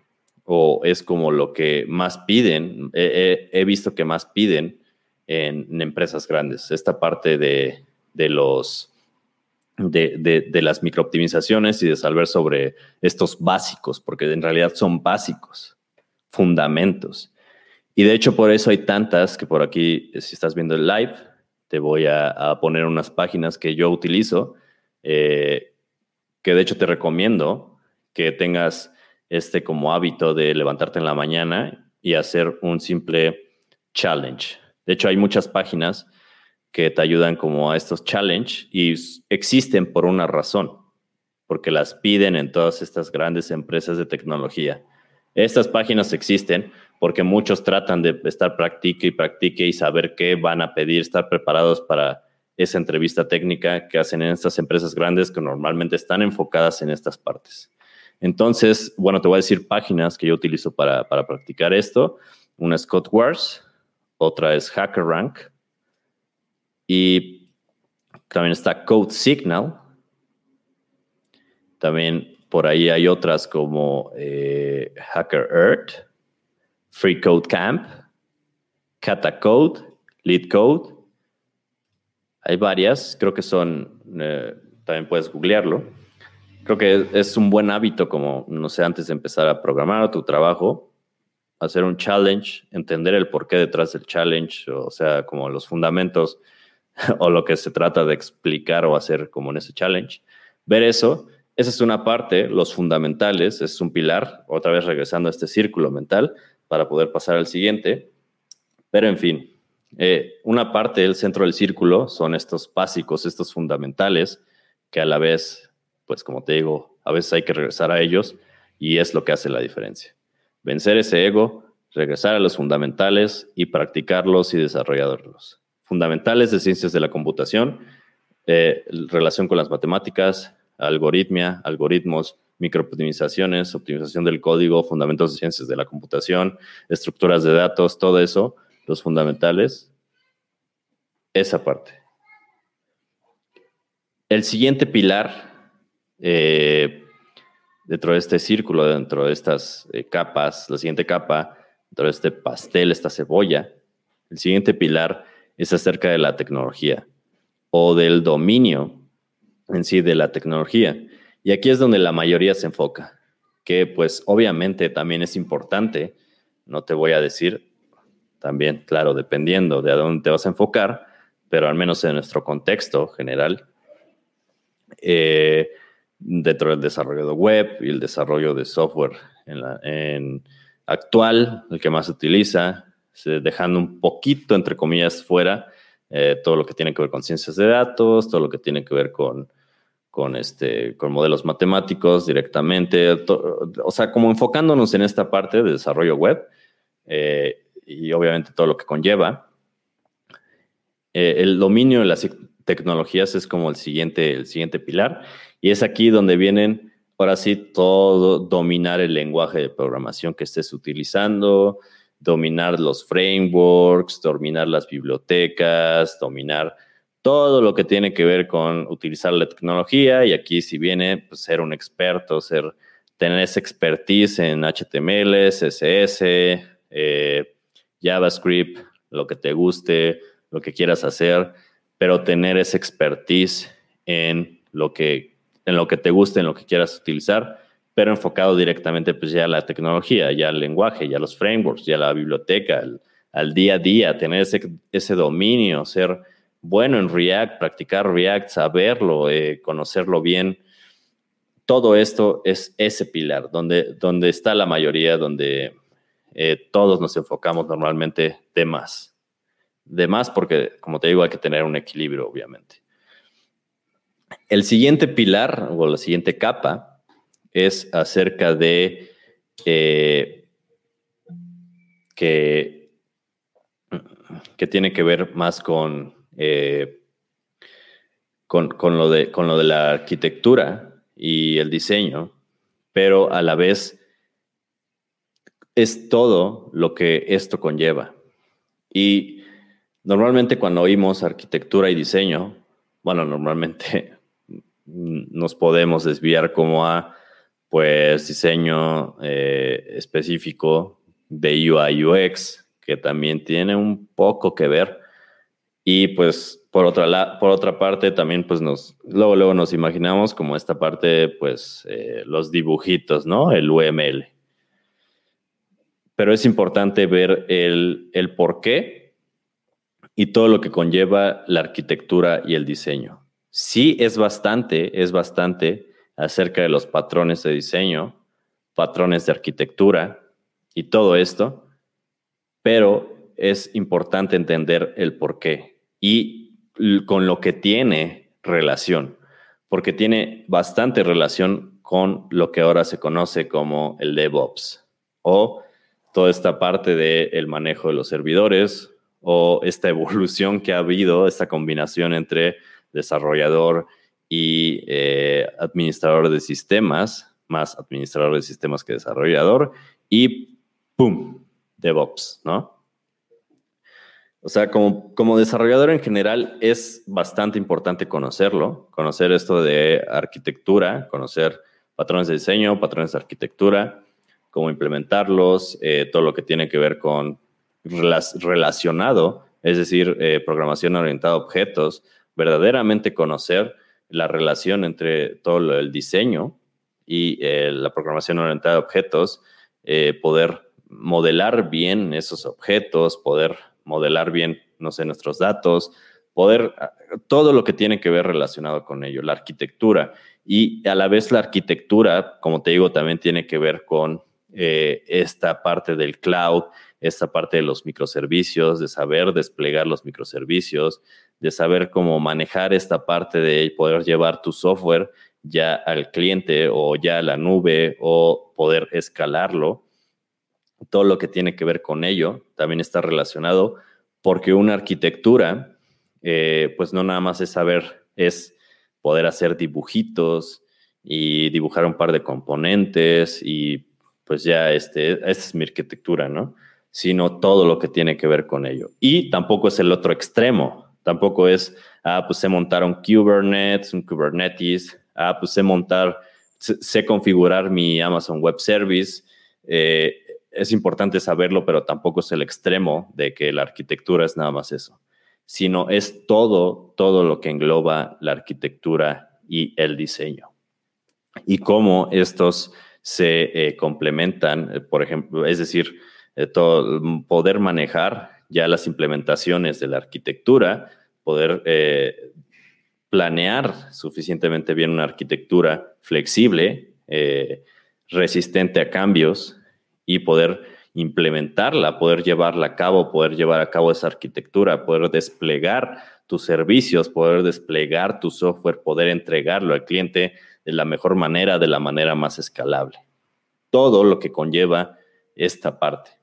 o es como lo que más piden, he, visto que más piden en, empresas grandes, esta parte de, los... De, las microoptimizaciones y de saber sobre estos básicos, porque en realidad son básicos, fundamentos. Y de hecho por eso hay tantas que por aquí, si estás viendo el live, te voy a, poner unas páginas que yo utilizo, eh, que de hecho te recomiendo que tengas este como hábito de levantarte en la mañana y hacer un simple challenge. De hecho, hay muchas páginas que te ayudan como a estos challenge y existen por una razón, porque las piden en todas estas grandes empresas de tecnología. Estas páginas existen porque muchos tratan de estar practique y practique y saber qué van a pedir, estar preparados para esa entrevista técnica que hacen en estas empresas grandes que normalmente están enfocadas en estas partes. Entonces, bueno, te voy a decir páginas que yo utilizo para, practicar esto. Una es CodeWars, otra es HackerRank y también está Code Signal. También por ahí hay otras como eh, Hacker Earth, Free Code Camp, Catacode, LeetCode. Hay varias, creo que son, eh, también puedes googlearlo creo que es un buen hábito como, no sé, antes de empezar a programar tu trabajo, hacer un challenge, entender el porqué detrás del challenge, o sea, como los fundamentos, o lo que se trata de explicar o hacer como en ese challenge. Ver eso, esa es una parte, los fundamentales, es un pilar, otra vez regresando a este círculo mental para poder pasar al siguiente. Pero en fin, eh, una parte del centro del círculo son estos básicos, estos fundamentales, que a la vez, pues como te digo, a veces hay que regresar a ellos y es lo que hace la diferencia. Vencer ese ego, regresar a los fundamentales y practicarlos y desarrollarlos. Fundamentales de ciencias de la computación, eh, relación con las matemáticas, algoritmia, algoritmos, microoptimizaciones, optimización del código, fundamentos de ciencias de la computación, estructuras de datos, todo eso, los fundamentales, esa parte. El siguiente pilar eh, dentro de este círculo, dentro de estas eh, capas, la siguiente capa, dentro de este pastel, esta cebolla, el siguiente pilar es acerca de la tecnología o del dominio en sí de la tecnología. Y aquí es donde la mayoría se enfoca, que pues obviamente también es importante, no te voy a decir, también, claro, dependiendo de a dónde te vas a enfocar, pero al menos en nuestro contexto general, eh, dentro del desarrollo de web y el desarrollo de software en, actual, el que más se utiliza, dejando un poquito, entre comillas, fuera eh, todo lo que tiene que ver con ciencias de datos, todo lo que tiene que ver con, con, este, con modelos matemáticos directamente, o sea, como enfocándonos en esta parte de desarrollo web eh, y obviamente todo lo que conlleva. Eh, el dominio de las tecnologías es como el siguiente, el siguiente pilar. Y es aquí donde vienen, ahora sí, todo, dominar el lenguaje de programación que estés utilizando, dominar los frameworks, dominar las bibliotecas, dominar todo lo que tiene que ver con utilizar la tecnología. Y aquí si viene pues, ser un experto, ser, tener esa expertise en HTML, CSS, eh, JavaScript, lo que te guste, lo que quieras hacer, pero tener esa expertise en lo que en lo que te guste, en lo que quieras utilizar, pero enfocado directamente pues ya a la tecnología, ya al lenguaje, ya a los frameworks, ya a la biblioteca, al, día a día, tener ese, ese, dominio, ser bueno en React, practicar React, saberlo, eh, conocerlo bien. Todo esto es ese pilar, donde, donde está la mayoría, donde eh, todos nos enfocamos normalmente de más. De más porque, como te digo, hay que tener un equilibrio, obviamente. El siguiente pilar o la siguiente capa es acerca de eh, que, que, tiene que ver más con, eh, con, lo de, con lo de la arquitectura y el diseño, pero a la vez es todo lo que esto conlleva. Y normalmente cuando oímos arquitectura y diseño, bueno, normalmente nos podemos desviar como a pues diseño eh, específico de UI UX, que también tiene un poco que ver. Y pues por otra, por otra parte también pues nos, luego, luego nos imaginamos como esta parte pues eh, los dibujitos, ¿no? El UML. Pero es importante ver el, el por qué y todo lo que conlleva la arquitectura y el diseño. Sí es bastante, es bastante acerca de los patrones de diseño, patrones de arquitectura y todo esto, pero es importante entender el por qué y con lo que tiene relación, porque tiene bastante relación con lo que ahora se conoce como el DevOps o toda esta parte del manejo de los servidores o esta evolución que ha habido, esta combinación entre desarrollador y eh, administrador de sistemas, más administrador de sistemas que desarrollador, y ¡pum! DevOps, ¿no? O sea, como, como desarrollador en general es bastante importante conocerlo, conocer esto de arquitectura, conocer patrones de diseño, patrones de arquitectura, cómo implementarlos, eh, todo lo que tiene que ver con relacionado, es decir, eh, programación orientada a objetos, verdaderamente conocer la relación entre todo el diseño y eh, la programación orientada a objetos, eh, poder modelar bien esos objetos, poder modelar bien, no sé, nuestros datos, poder, todo lo que tiene que ver relacionado con ello, la arquitectura. Y a la vez la arquitectura, como te digo, también tiene que ver con eh, esta parte del cloud, esta parte de los microservicios, de saber desplegar los microservicios, de saber cómo manejar esta parte de poder llevar tu software ya al cliente o ya a la nube o poder escalarlo. Todo lo que tiene que ver con ello también está relacionado porque una arquitectura, eh, pues no nada más es saber, es poder hacer dibujitos y dibujar un par de componentes y pues ya este, es mi arquitectura, ¿no? Sino todo lo que tiene que ver con ello. Y tampoco es el otro extremo, tampoco es, ah, pues sé montar un Kubernetes, un Kubernetes, ah, pues sé montar, sé, configurar mi Amazon Web Service. Eh, es importante saberlo, pero tampoco es el extremo de que la arquitectura es nada más eso, sino es todo, todo lo que engloba la arquitectura y el diseño. Y cómo estos se eh, complementan, eh, por ejemplo, es decir, todo, poder manejar ya las implementaciones de la arquitectura, poder planear suficientemente bien una arquitectura flexible, resistente a cambios y poder implementarla, poder llevarla a cabo, poder llevar a cabo esa arquitectura, poder desplegar tus servicios, poder desplegar tu software, poder entregarlo al cliente de la mejor manera, de la manera más escalable. Todo lo que conlleva esta parte.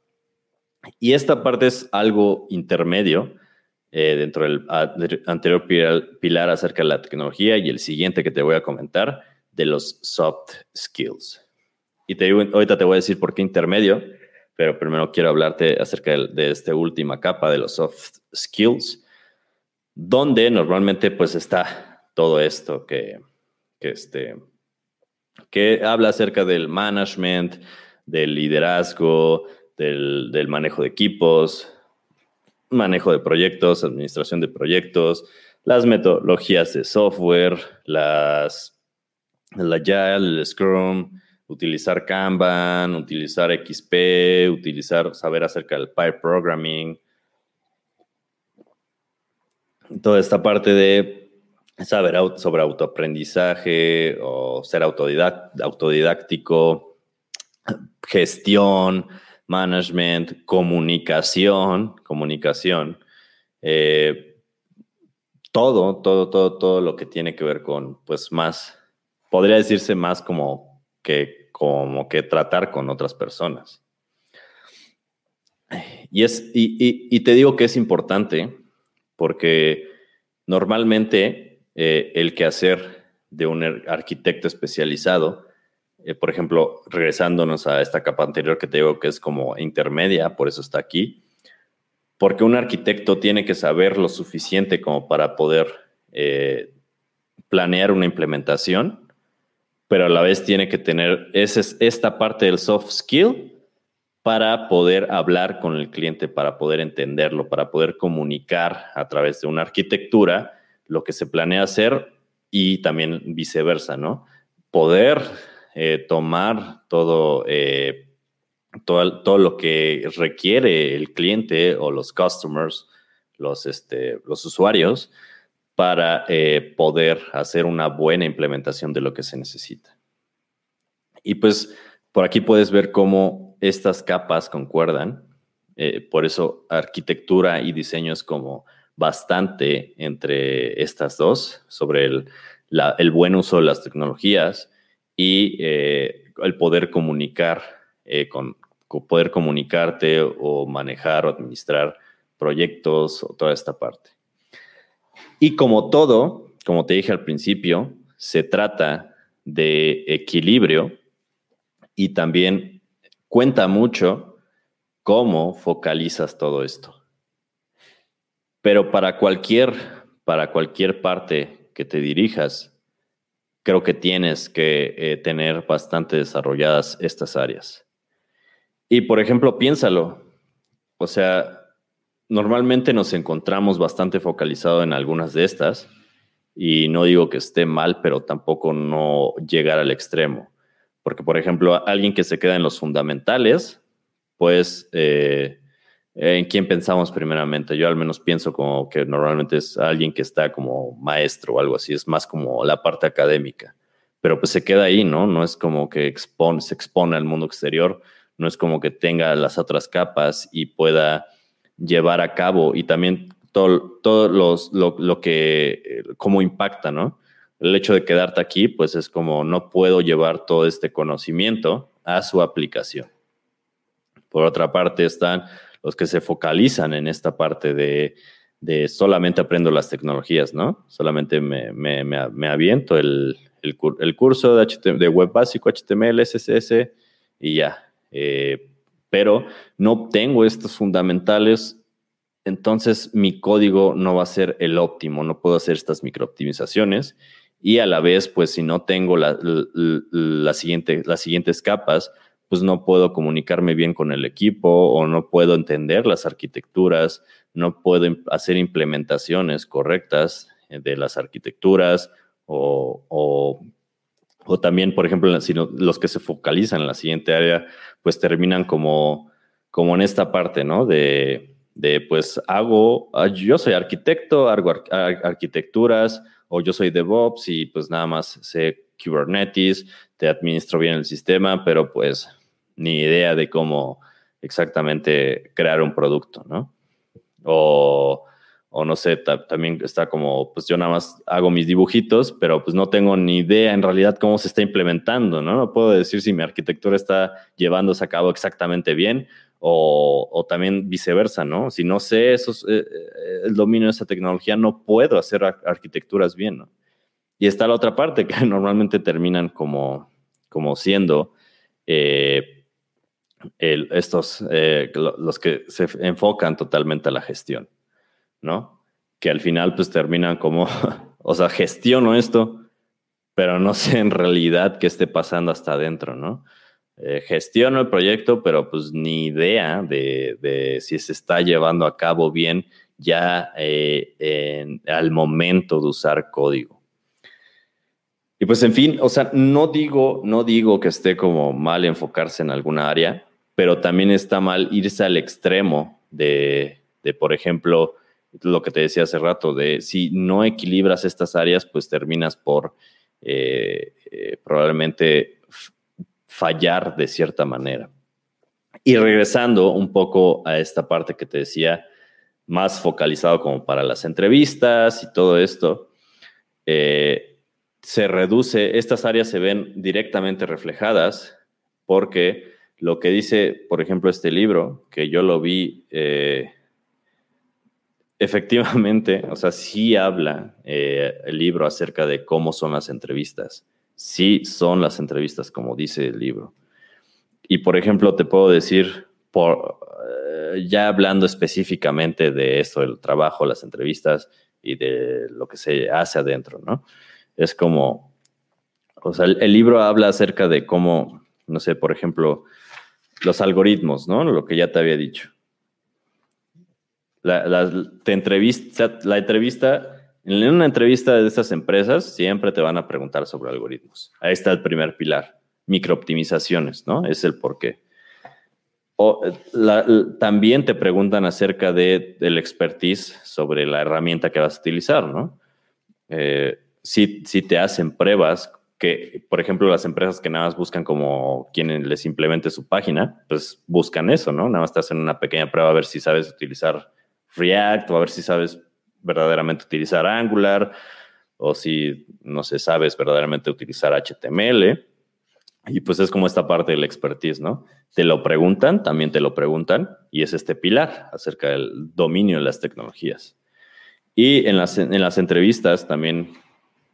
Y esta parte es algo intermedio eh, dentro del anterior pilar, acerca de la tecnología y el siguiente que te voy a comentar de los soft skills. Y te ahorita te voy a decir por qué intermedio, pero primero quiero hablarte acerca de, de esta última capa de los soft skills, donde normalmente pues está todo esto que, que, este, que habla acerca del management, del liderazgo, del, manejo de equipos, manejo de proyectos, administración de proyectos, las metodologías de software, las, el Agile, el Scrum, utilizar Kanban, utilizar XP, utilizar, saber acerca del Pipe Programming. Toda esta parte de saber sobre autoaprendizaje o ser autodidáctico, gestión, management, comunicación, comunicación, eh, todo, todo, todo, todo lo que tiene que ver con, pues más, podría decirse más como que, como que tratar con otras personas. Y, es, y te digo que es importante porque normalmente eh, el quehacer de un arquitecto especializado. Eh, por ejemplo, regresándonos a esta capa anterior que te digo que es como intermedia, por eso está aquí, porque un arquitecto tiene que saber lo suficiente como para poder eh, planear una implementación, pero a la vez tiene que tener esta parte del soft skill para poder hablar con el cliente, para poder entenderlo, para poder comunicar a través de una arquitectura lo que se planea hacer y también viceversa, ¿no? Poder eh, tomar todo, eh, todo, todo, lo que requiere el cliente o los customers, los, este, los usuarios, para eh, poder hacer una buena implementación de lo que se necesita. Y pues por aquí puedes ver cómo estas capas concuerdan. por eso arquitectura y diseño es como bastante entre estas dos sobre el, el buen uso de las tecnologías y eh, el poder comunicar, eh, poder comunicarte o manejar o administrar proyectos o toda esta parte. Y como todo, como te dije al principio, se trata de equilibrio y también cuenta mucho cómo focalizas todo esto. Pero para cualquier, para cualquier parte que te dirijas, creo que tienes que eh, tener bastante desarrolladas estas áreas. Y por ejemplo, piénsalo. O sea, normalmente nos encontramos bastante focalizado en algunas de estas. Y no digo que esté mal, pero tampoco no llegar al extremo. Porque, por ejemplo, alguien que se queda en los fundamentales, pues eh, en quién pensamos primeramente. Yo al menos pienso como que normalmente es alguien que está como maestro o algo así, es más como la parte académica, pero pues se queda ahí, ¿no? No es como que se expone al mundo exterior, no es como que tenga las otras capas y pueda llevar a cabo y también todo, los, lo, lo que, cómo impacta, ¿no? El hecho de quedarte aquí, pues es como no puedo llevar todo este conocimiento a su aplicación. Por otra parte están los que se focalizan en esta parte de, de solamente aprendo las tecnologías, ¿no? Solamente me, me, me, aviento el, el, el, curso de, HTML, de web básico, HTML, CSS y ya. Eh, pero no tengo estos fundamentales, entonces mi código no va a ser el óptimo, no puedo hacer estas microoptimizaciones y a la vez, pues si no tengo la, la, siguiente, las siguientes capas, pues no puedo comunicarme bien con el equipo o no puedo entender las arquitecturas, no puedo hacer implementaciones correctas eh, de las arquitecturas o, o, también, por ejemplo, los que se focalizan en la siguiente área, pues terminan como, como en esta parte, ¿no? De, de pues hago, ah, yo soy arquitecto, hago arquitecturas o yo soy DevOps y pues nada más sé Kubernetes, te administro bien el sistema, pero pues ni idea de cómo exactamente crear un producto, ¿no? O, o no sé, también está como, pues yo nada más hago mis dibujitos, pero pues no tengo ni idea en realidad cómo se está implementando, ¿no? No puedo decir si mi arquitectura está llevándose a cabo exactamente bien o, o también viceversa, ¿no? Si no sé eso, eh, eh, el dominio de esa tecnología, no puedo hacer arquitecturas bien, ¿no? Y está la otra parte que normalmente terminan como, como siendo eh, estos, eh, los que se enfocan totalmente a la gestión, ¿no? Que al final pues terminan como, o sea, gestiono esto, pero no sé en realidad qué esté pasando hasta adentro, ¿no? Eh, gestiono el proyecto, pero pues ni idea de, si se está llevando a cabo bien ya en, al momento de usar código. Y pues en fin, o sea, no digo, no digo que esté como mal enfocarse en alguna área, pero también está mal irse al extremo de, de, por ejemplo, lo que te decía hace rato, de si no equilibras estas áreas, pues terminas por eh, eh, probablemente fallar de cierta manera. Y regresando un poco a esta parte que te decía, más focalizado como para las entrevistas y todo esto, eh, se reduce, estas áreas se ven directamente reflejadas porque lo que dice, por ejemplo, este libro, que yo lo vi, eh, efectivamente, o sea, sí habla eh, el libro acerca de cómo son las entrevistas. Sí son las entrevistas, como dice el libro. Y, por ejemplo, te puedo decir, eh, ya hablando específicamente de esto, el trabajo, las entrevistas y de lo que se hace adentro, ¿no? es como, o sea, el, libro habla acerca de cómo, no sé, por ejemplo, los algoritmos, ¿no? Lo que ya te había dicho. La, entrevista, la entrevista, en una entrevista de estas empresas siempre te van a preguntar sobre algoritmos. Ahí está el primer pilar, microoptimizaciones, ¿no? Es el por qué. O, también te preguntan acerca de, del expertise sobre la herramienta que vas a utilizar, ¿no? Eh, si, te hacen pruebas que, por ejemplo, las empresas que nada más buscan como quien les implemente su página, pues buscan eso, ¿no? Nada más te hacen una pequeña prueba a ver si sabes utilizar React o a ver si sabes verdaderamente utilizar Angular o si, no sé, sabes verdaderamente utilizar HTML. Y pues es como esta parte del expertise, ¿no? Te lo preguntan, también te lo preguntan, y es este pilar acerca del dominio de las tecnologías. Y en las, en las entrevistas también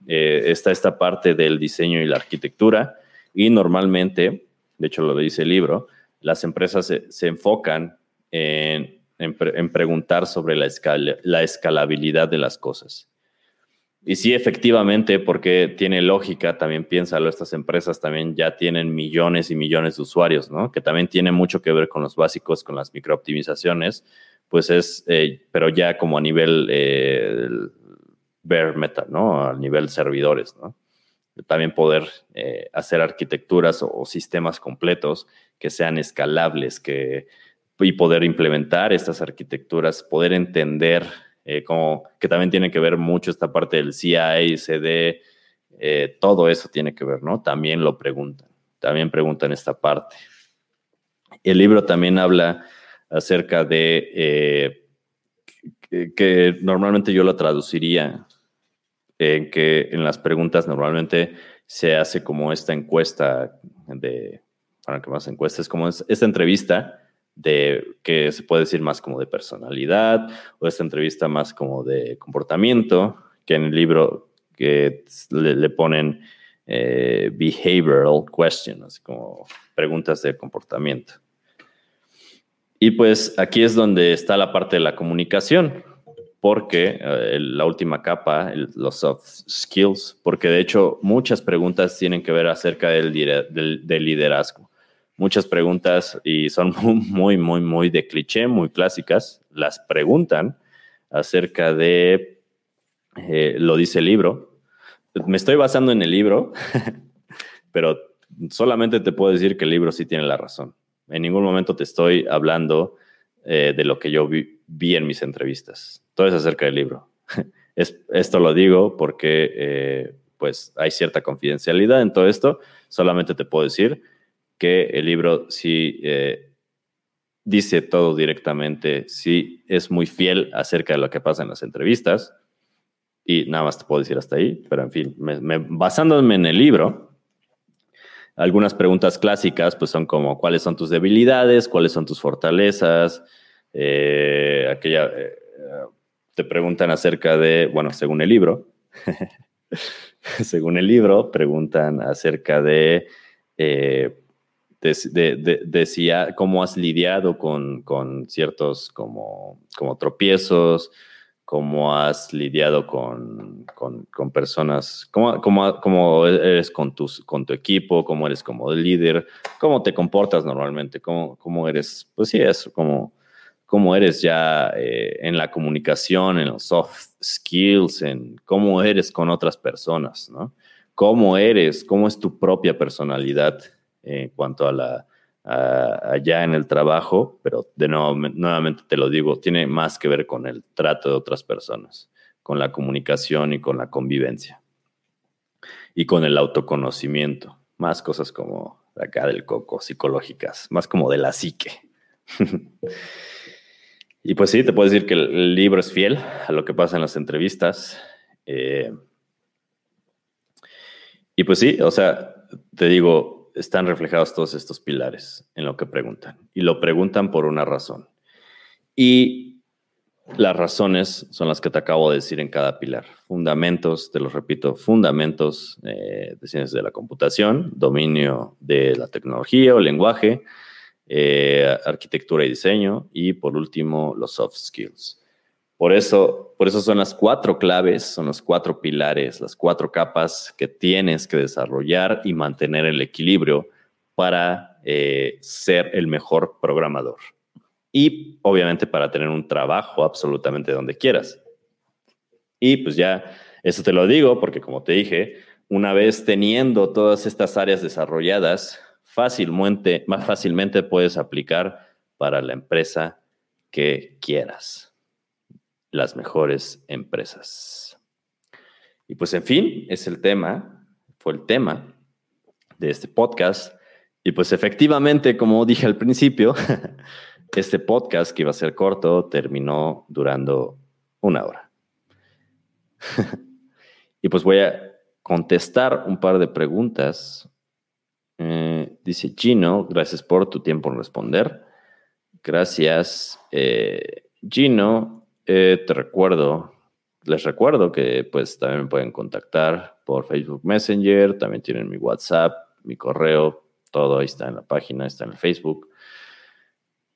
eh, está esta parte del diseño y la arquitectura y normalmente, de hecho lo dice el libro, las empresas se, enfocan en, preguntar sobre la, la escalabilidad de las cosas. Y sí, efectivamente, porque tiene lógica, también piénsalo, estas empresas también ya tienen millones y millones de usuarios, ¿no? Que también tiene mucho que ver con los básicos, con las microoptimizaciones, pues es, eh, pero ya como a nivel eh, bare metal, ¿no? A nivel servidores, ¿no? También poder eh, hacer arquitecturas o, sistemas completos que sean escalables, que y poder implementar estas arquitecturas, poder entender eh, como que también tiene que ver mucho esta parte del CI, CD, eh, todo eso tiene que ver, ¿no? También lo preguntan, también preguntan esta parte. El libro también habla acerca de eh, que, normalmente yo lo traduciría en que en las preguntas normalmente se hace como esta encuesta de, para que más encuestas, como esta entrevista de que se puede decir más como de personalidad o esta entrevista más como de comportamiento, que en el libro que le, ponen eh, behavioral questions, como preguntas de comportamiento. Y pues aquí es donde está la parte de la comunicación, porque eh, la última capa, los soft skills, porque de hecho muchas preguntas tienen que ver acerca del, del liderazgo muchas preguntas y son muy, muy, muy de cliché, muy clásicas. Las preguntan acerca de, eh, lo dice el libro. Me estoy basando en el libro, pero solamente te puedo decir que el libro sí tiene la razón. En ningún momento te estoy hablando eh, de lo que yo vi, en mis entrevistas. Todo es acerca del libro. esto lo digo porque eh, pues hay cierta confidencialidad en todo esto. Solamente te puedo decir que el libro sí eh, dice todo directamente, sí es muy fiel acerca de lo que pasa en las entrevistas. Y nada más te puedo decir hasta ahí, pero en fin, basándome en el libro, algunas preguntas clásicas pues son como cuáles son tus debilidades, cuáles son tus fortalezas, eh, aquella, eh, te preguntan acerca de, bueno, según el libro, según el libro, preguntan acerca de decía cómo has lidiado con, con ciertos como, como, tropiezos, cómo has lidiado con, con, personas, cómo, cómo, cómo, eres con, tus, con tu equipo, cómo eres como líder, cómo te comportas normalmente, cómo, cómo eres, pues sí, eso, cómo, cómo eres ya eh, en la comunicación, en los soft skills, en cómo eres con otras personas, ¿no? Cómo eres, cómo es tu propia personalidad en cuanto a la allá en el trabajo, pero de nuevo, nuevamente te lo digo, tiene más que ver con el trato de otras personas, con la comunicación y con la convivencia y con el autoconocimiento, más cosas como acá del coco, psicológicas, más como de la psique. y pues sí, te puedo decir que el, libro es fiel a lo que pasa en las entrevistas. Eh, y pues sí, o sea, te digo, están reflejados todos estos pilares en lo que preguntan. Y lo preguntan por una razón. Y las razones son las que te acabo de decir en cada pilar. Fundamentos, te los repito, fundamentos eh, de ciencias de la computación, dominio de la tecnología o lenguaje, eh, arquitectura y diseño y por último los soft skills. Por eso, por eso son las cuatro claves, son los cuatro pilares, las cuatro capas que tienes que desarrollar y mantener el equilibrio para eh, ser el mejor programador. Y obviamente para tener un trabajo absolutamente donde quieras. Y pues ya, eso te lo digo porque como te dije, una vez teniendo todas estas áreas desarrolladas, fácilmente, más fácilmente puedes aplicar para la empresa que quieras las mejores empresas. Y pues en fin, es el tema, fue el tema de este podcast. Y pues efectivamente, como dije al principio, este podcast que iba a ser corto terminó durando una hora. y pues voy a contestar un par de preguntas. Eh, dice Gino, gracias por tu tiempo en responder. Gracias, eh, Gino. Eh, te recuerdo, les recuerdo que pues también me pueden contactar por Facebook Messenger, también tienen mi WhatsApp, mi correo, todo ahí está en la página, está en el Facebook.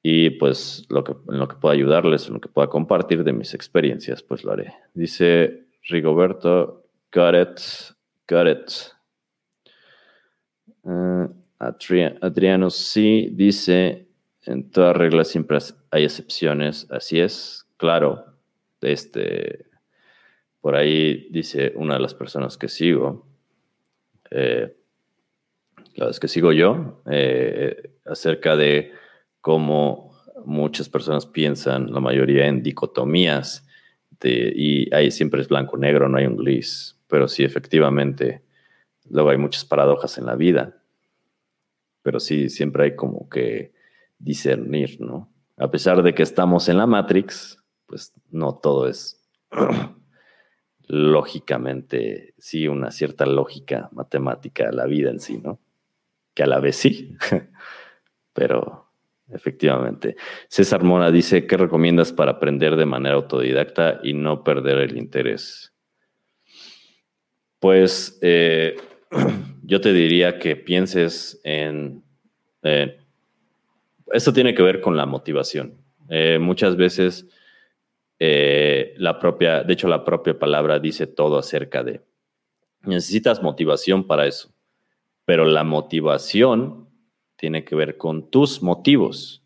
Y pues lo que, en lo que pueda ayudarles, en lo que pueda compartir de mis experiencias, pues lo haré. Dice Rigoberto, got it, got it. Eh, Adriano sí dice, en todas reglas siempre hay excepciones, así es, claro, este, por ahí dice una de las personas que sigo, eh, las que sigo yo, eh, acerca de cómo muchas personas piensan, la mayoría, en dicotomías y ahí siempre es blanco-negro, no hay un gris, pero sí, efectivamente, luego hay muchas paradojas en la vida, pero sí, siempre hay como que discernir, ¿no? A pesar de que estamos en la Matrix, pues no todo es lógicamente, sí, una cierta lógica matemática la vida en sí, ¿no? Que a la vez sí, pero efectivamente. César Mora dice, ¿qué recomiendas para aprender de manera autodidacta y no perder el interés? Pues eh, yo te diría que pienses en... Eh, esto tiene que ver con la motivación. Eh, muchas veces eh, la propia, de hecho la propia palabra dice todo acerca de, necesitas motivación para eso, pero la motivación tiene que ver con tus motivos.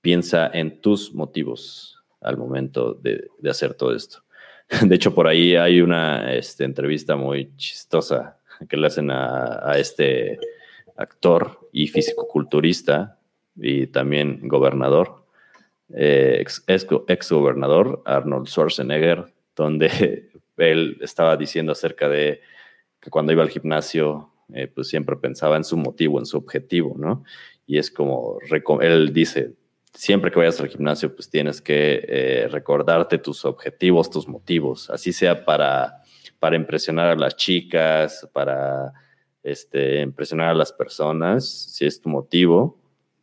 Piensa en tus motivos al momento de, hacer todo esto. De hecho, por ahí hay una este, entrevista muy chistosa que le hacen a, este actor y físico-culturista y también gobernador, eh, ex, gobernador Arnold Schwarzenegger, donde él estaba diciendo acerca de que cuando iba al gimnasio, eh, pues siempre pensaba en su motivo, en su objetivo, ¿no? Y es como, él dice, siempre que vayas al gimnasio, pues tienes que eh, recordarte tus objetivos, tus motivos, así sea para, para impresionar a las chicas, para este, impresionar a las personas, si es tu motivo,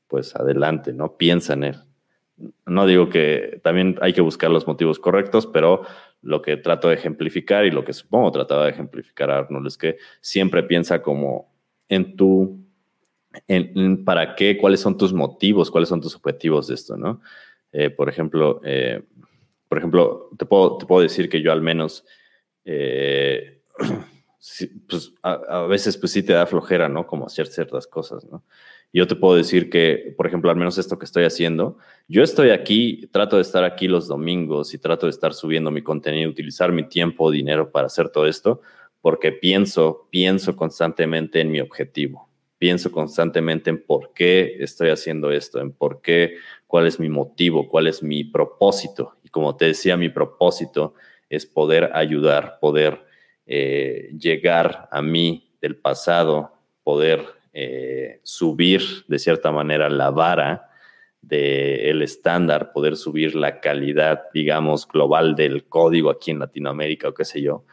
pues adelante, ¿no? Piensa en él no digo que también hay que buscar los motivos correctos, pero lo que trato de ejemplificar y lo que supongo trataba de ejemplificar Arnold es que siempre piensa como en tu, en, para qué, cuáles son tus motivos, cuáles son tus objetivos de esto, ¿no? Eh, por ejemplo, eh, por ejemplo, te puedo, te puedo decir que yo al menos, eh, pues a, veces pues sí te da flojera, ¿no? Como hacer ciertas cosas, ¿no? Yo te puedo decir que, por ejemplo, al menos esto que estoy haciendo, yo estoy aquí, trato de estar aquí los domingos y trato de estar subiendo mi contenido, utilizar mi tiempo, dinero para hacer todo esto, porque pienso, pienso constantemente en mi objetivo, pienso constantemente en por qué estoy haciendo esto, en por qué, cuál es mi motivo, cuál es mi propósito. Y como te decía, mi propósito es poder ayudar, poder eh, llegar a mí del pasado, poder eh, subir de cierta manera la vara del estándar, poder subir la calidad, digamos, global del código aquí en Latinoamérica o qué sé yo,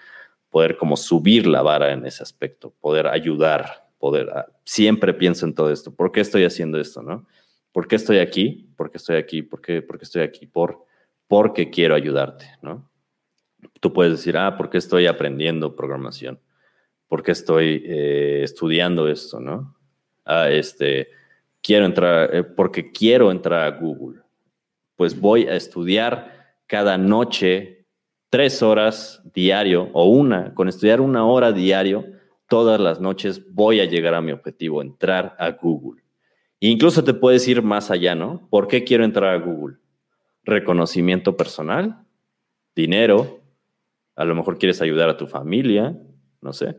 poder como subir la vara en ese aspecto, poder ayudar, poder, ah, siempre pienso en todo esto, ¿por qué estoy haciendo esto, no? ¿Por qué estoy aquí? ¿Por qué estoy aquí? ¿Por qué, por qué estoy aquí? Por, porque quiero ayudarte, ¿no? Tú puedes decir, ah, ¿por qué estoy aprendiendo programación? ¿por qué estoy eh, estudiando esto, no? Ah, este, quiero entrar, eh, porque quiero entrar a Google. Pues voy a estudiar cada noche tres horas diario o una, con estudiar una hora diario, todas las noches voy a llegar a mi objetivo, entrar a Google. E incluso te puedes ir más allá, ¿no? ¿Por qué quiero entrar a Google? Reconocimiento personal, dinero, a lo mejor quieres ayudar a tu familia, no sé.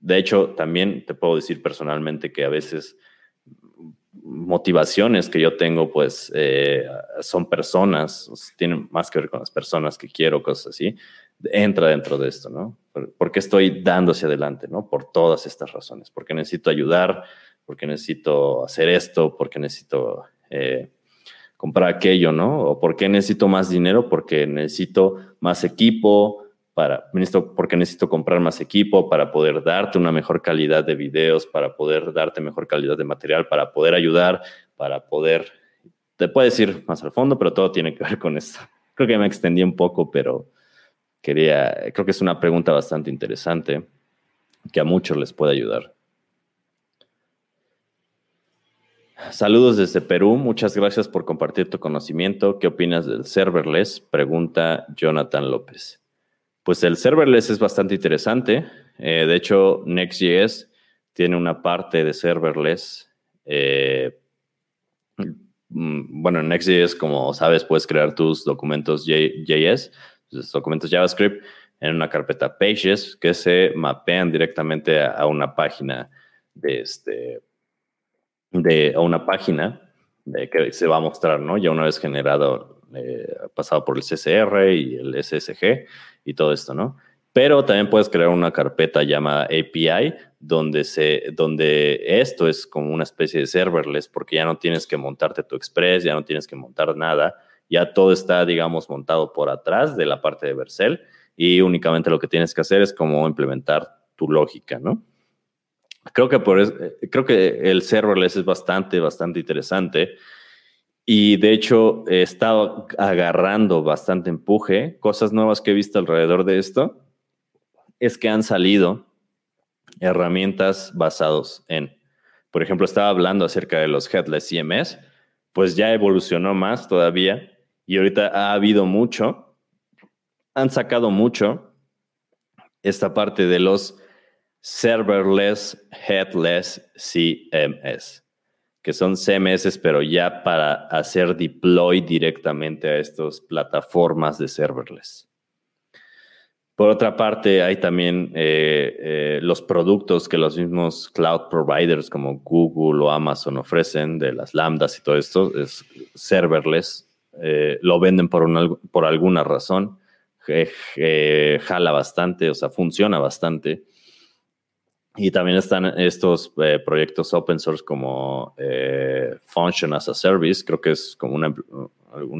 De hecho, también te puedo decir personalmente que a veces motivaciones que yo tengo, pues eh, son personas, tienen más que ver con las personas que quiero, cosas así, entra dentro de esto, ¿no? Porque estoy dando hacia adelante, ¿no? Por todas estas razones, porque necesito ayudar, porque necesito hacer esto, porque necesito eh, comprar aquello, ¿no? O porque necesito más dinero, porque necesito más equipo, para, porque necesito comprar más equipo, para poder darte una mejor calidad de videos, para poder darte mejor calidad de material, para poder ayudar, para poder, te puedes ir más al fondo, pero todo tiene que ver con esto. Creo que me extendí un poco, pero quería, creo que es una pregunta bastante interesante que a muchos les puede ayudar. Saludos desde Perú. Muchas gracias por compartir tu conocimiento. ¿Qué opinas del serverless? Pregunta Jonathan López. Pues el serverless es bastante interesante. Eh, de hecho, Next.js tiene una parte de serverless. Eh, mm, bueno, en Next.js, como sabes, puedes crear tus documentos JS, tus documentos JavaScript, en una carpeta Pages que se mapean directamente a, una página de este, de, una página que se va a mostrar, ¿no? Ya una vez generado, eh, pasado por el CCR y el SSG y todo esto, ¿no? Pero también puedes crear una carpeta llamada API donde, se, donde esto es como una especie de serverless porque ya no tienes que montarte tu Express, ya no tienes que montar nada, ya todo está, digamos, montado por atrás de la parte de Vercel y únicamente lo que tienes que hacer es como implementar tu lógica, ¿no? Creo que, por, eh, creo que el serverless es bastante, bastante interesante. Y de hecho, he estado agarrando bastante empuje. Cosas nuevas que he visto alrededor de esto es que han salido herramientas basadas en, por ejemplo, estaba hablando acerca de los headless CMS, pues ya evolucionó más todavía y ahorita ha habido mucho, han sacado mucho esta parte de los serverless headless CMS, que son CMS, pero ya para hacer deploy directamente a estas plataformas de serverless. Por otra parte, hay también eh, eh, los productos que los mismos cloud providers como Google o Amazon ofrecen, de las lambdas y todo esto, es serverless. Eh, lo venden por, por alguna razón, jala bastante, o sea, funciona bastante. Y también están estos eh, proyectos open source como eh, Function as a Service, creo que es como una,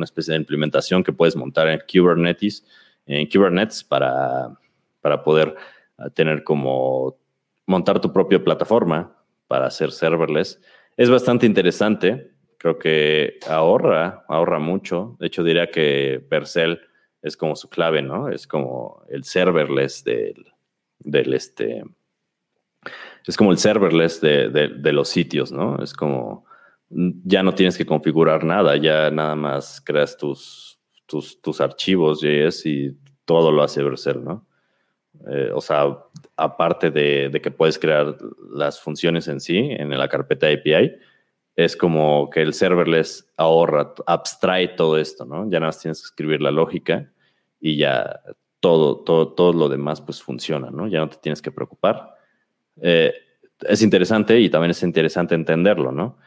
especie de implementación que puedes montar en Kubernetes, en Kubernetes para, para poder ah, tener como montar tu propia plataforma para hacer serverless. Es bastante interesante, creo que ahorra, ahorra mucho. De hecho, diría que Vercel es como su clave, ¿no? Es como el serverless del, del este es como el serverless de, los sitios, ¿no? Es como, ya no tienes que configurar nada, ya nada más creas tus, tus, archivos JS y todo lo hace Vercel, ¿no? Eh, o sea, aparte de, que puedes crear las funciones en sí, en la carpeta API, es como que el serverless ahorra, abstrae todo esto, ¿no? Ya nada más tienes que escribir la lógica y ya todo, todo, todo lo demás pues funciona, ¿no? Ya no te tienes que preocupar. Eh, es interesante y también es interesante entenderlo, ¿no?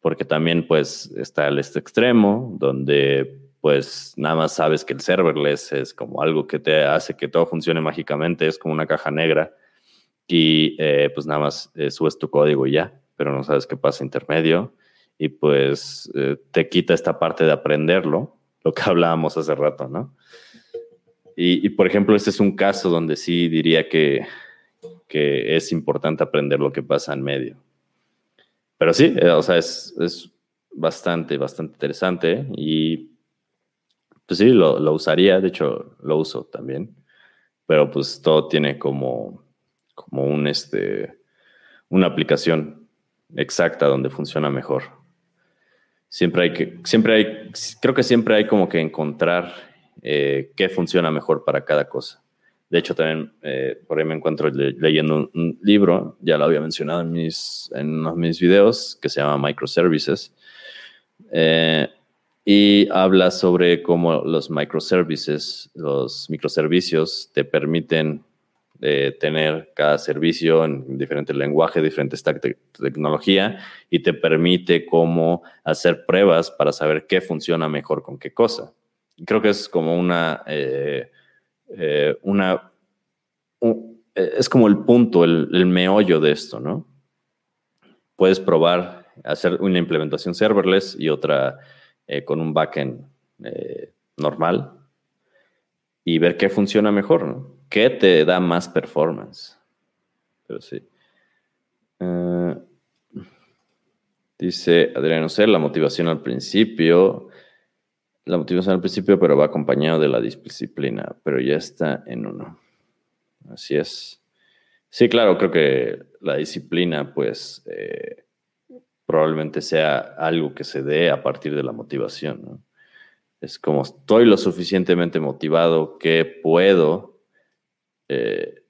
Porque también pues está el este extremo donde pues nada más sabes que el serverless es como algo que te hace que todo funcione mágicamente, es como una caja negra y eh, pues nada más eh, subes tu código y ya, pero no sabes qué pasa intermedio y pues te quita esta parte de aprenderlo, lo que hablábamos hace rato, ¿no? Y, y, por ejemplo, este es un caso donde sí diría que que es importante aprender lo que pasa en medio. Pero sí, eh, o sea, es, es bastante, bastante interesante y pues sí, lo, lo, usaría, de hecho lo uso también, pero pues todo tiene como, como un, este, una aplicación exacta donde funciona mejor. Siempre hay que, siempre hay, creo que siempre hay como que encontrar eh, qué funciona mejor para cada cosa. De hecho, también eh, por ahí me encuentro leyendo un, libro, ya lo había mencionado en mis, en unos de mis videos, que se llama Microservices. Eh, y habla sobre cómo los microservices, los microservicios, te permiten eh, tener cada servicio en diferentes lenguajes, diferentes stack de tecnología y te permite cómo hacer pruebas para saber qué funciona mejor con qué cosa. Creo que es como una eh, una, es como el punto, el, meollo de esto, ¿no? Puedes probar hacer una implementación serverless y otra eh, con un backend eh, normal y ver qué funciona mejor. ¿Qué te da más performance? Pero sí. dice Adriano C, la motivación al principio la motivación al principio, pero va acompañado de la disciplina, pero ya está en uno. Así es. Sí, claro, creo que la disciplina, pues, eh, probablemente sea algo que se dé a partir de la motivación. Es como estoy lo suficientemente motivado que puedo eh,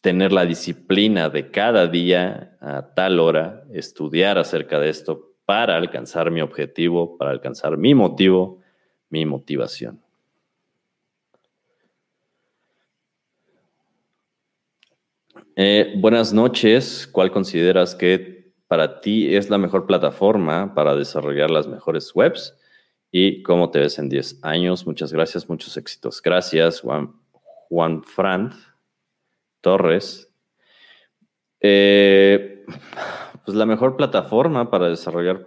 tener la disciplina de cada día a tal hora, estudiar acerca de esto, para alcanzar mi objetivo, para alcanzar mi motivo, mi motivación. Eh, buenas noches. ¿Cuál consideras que para ti es la mejor plataforma para desarrollar las mejores webs y cómo te ves en 10 años. Muchas gracias, muchos éxitos. Gracias, Juan, Juan Fran Torres. Eh, pues la mejor plataforma para desarrollar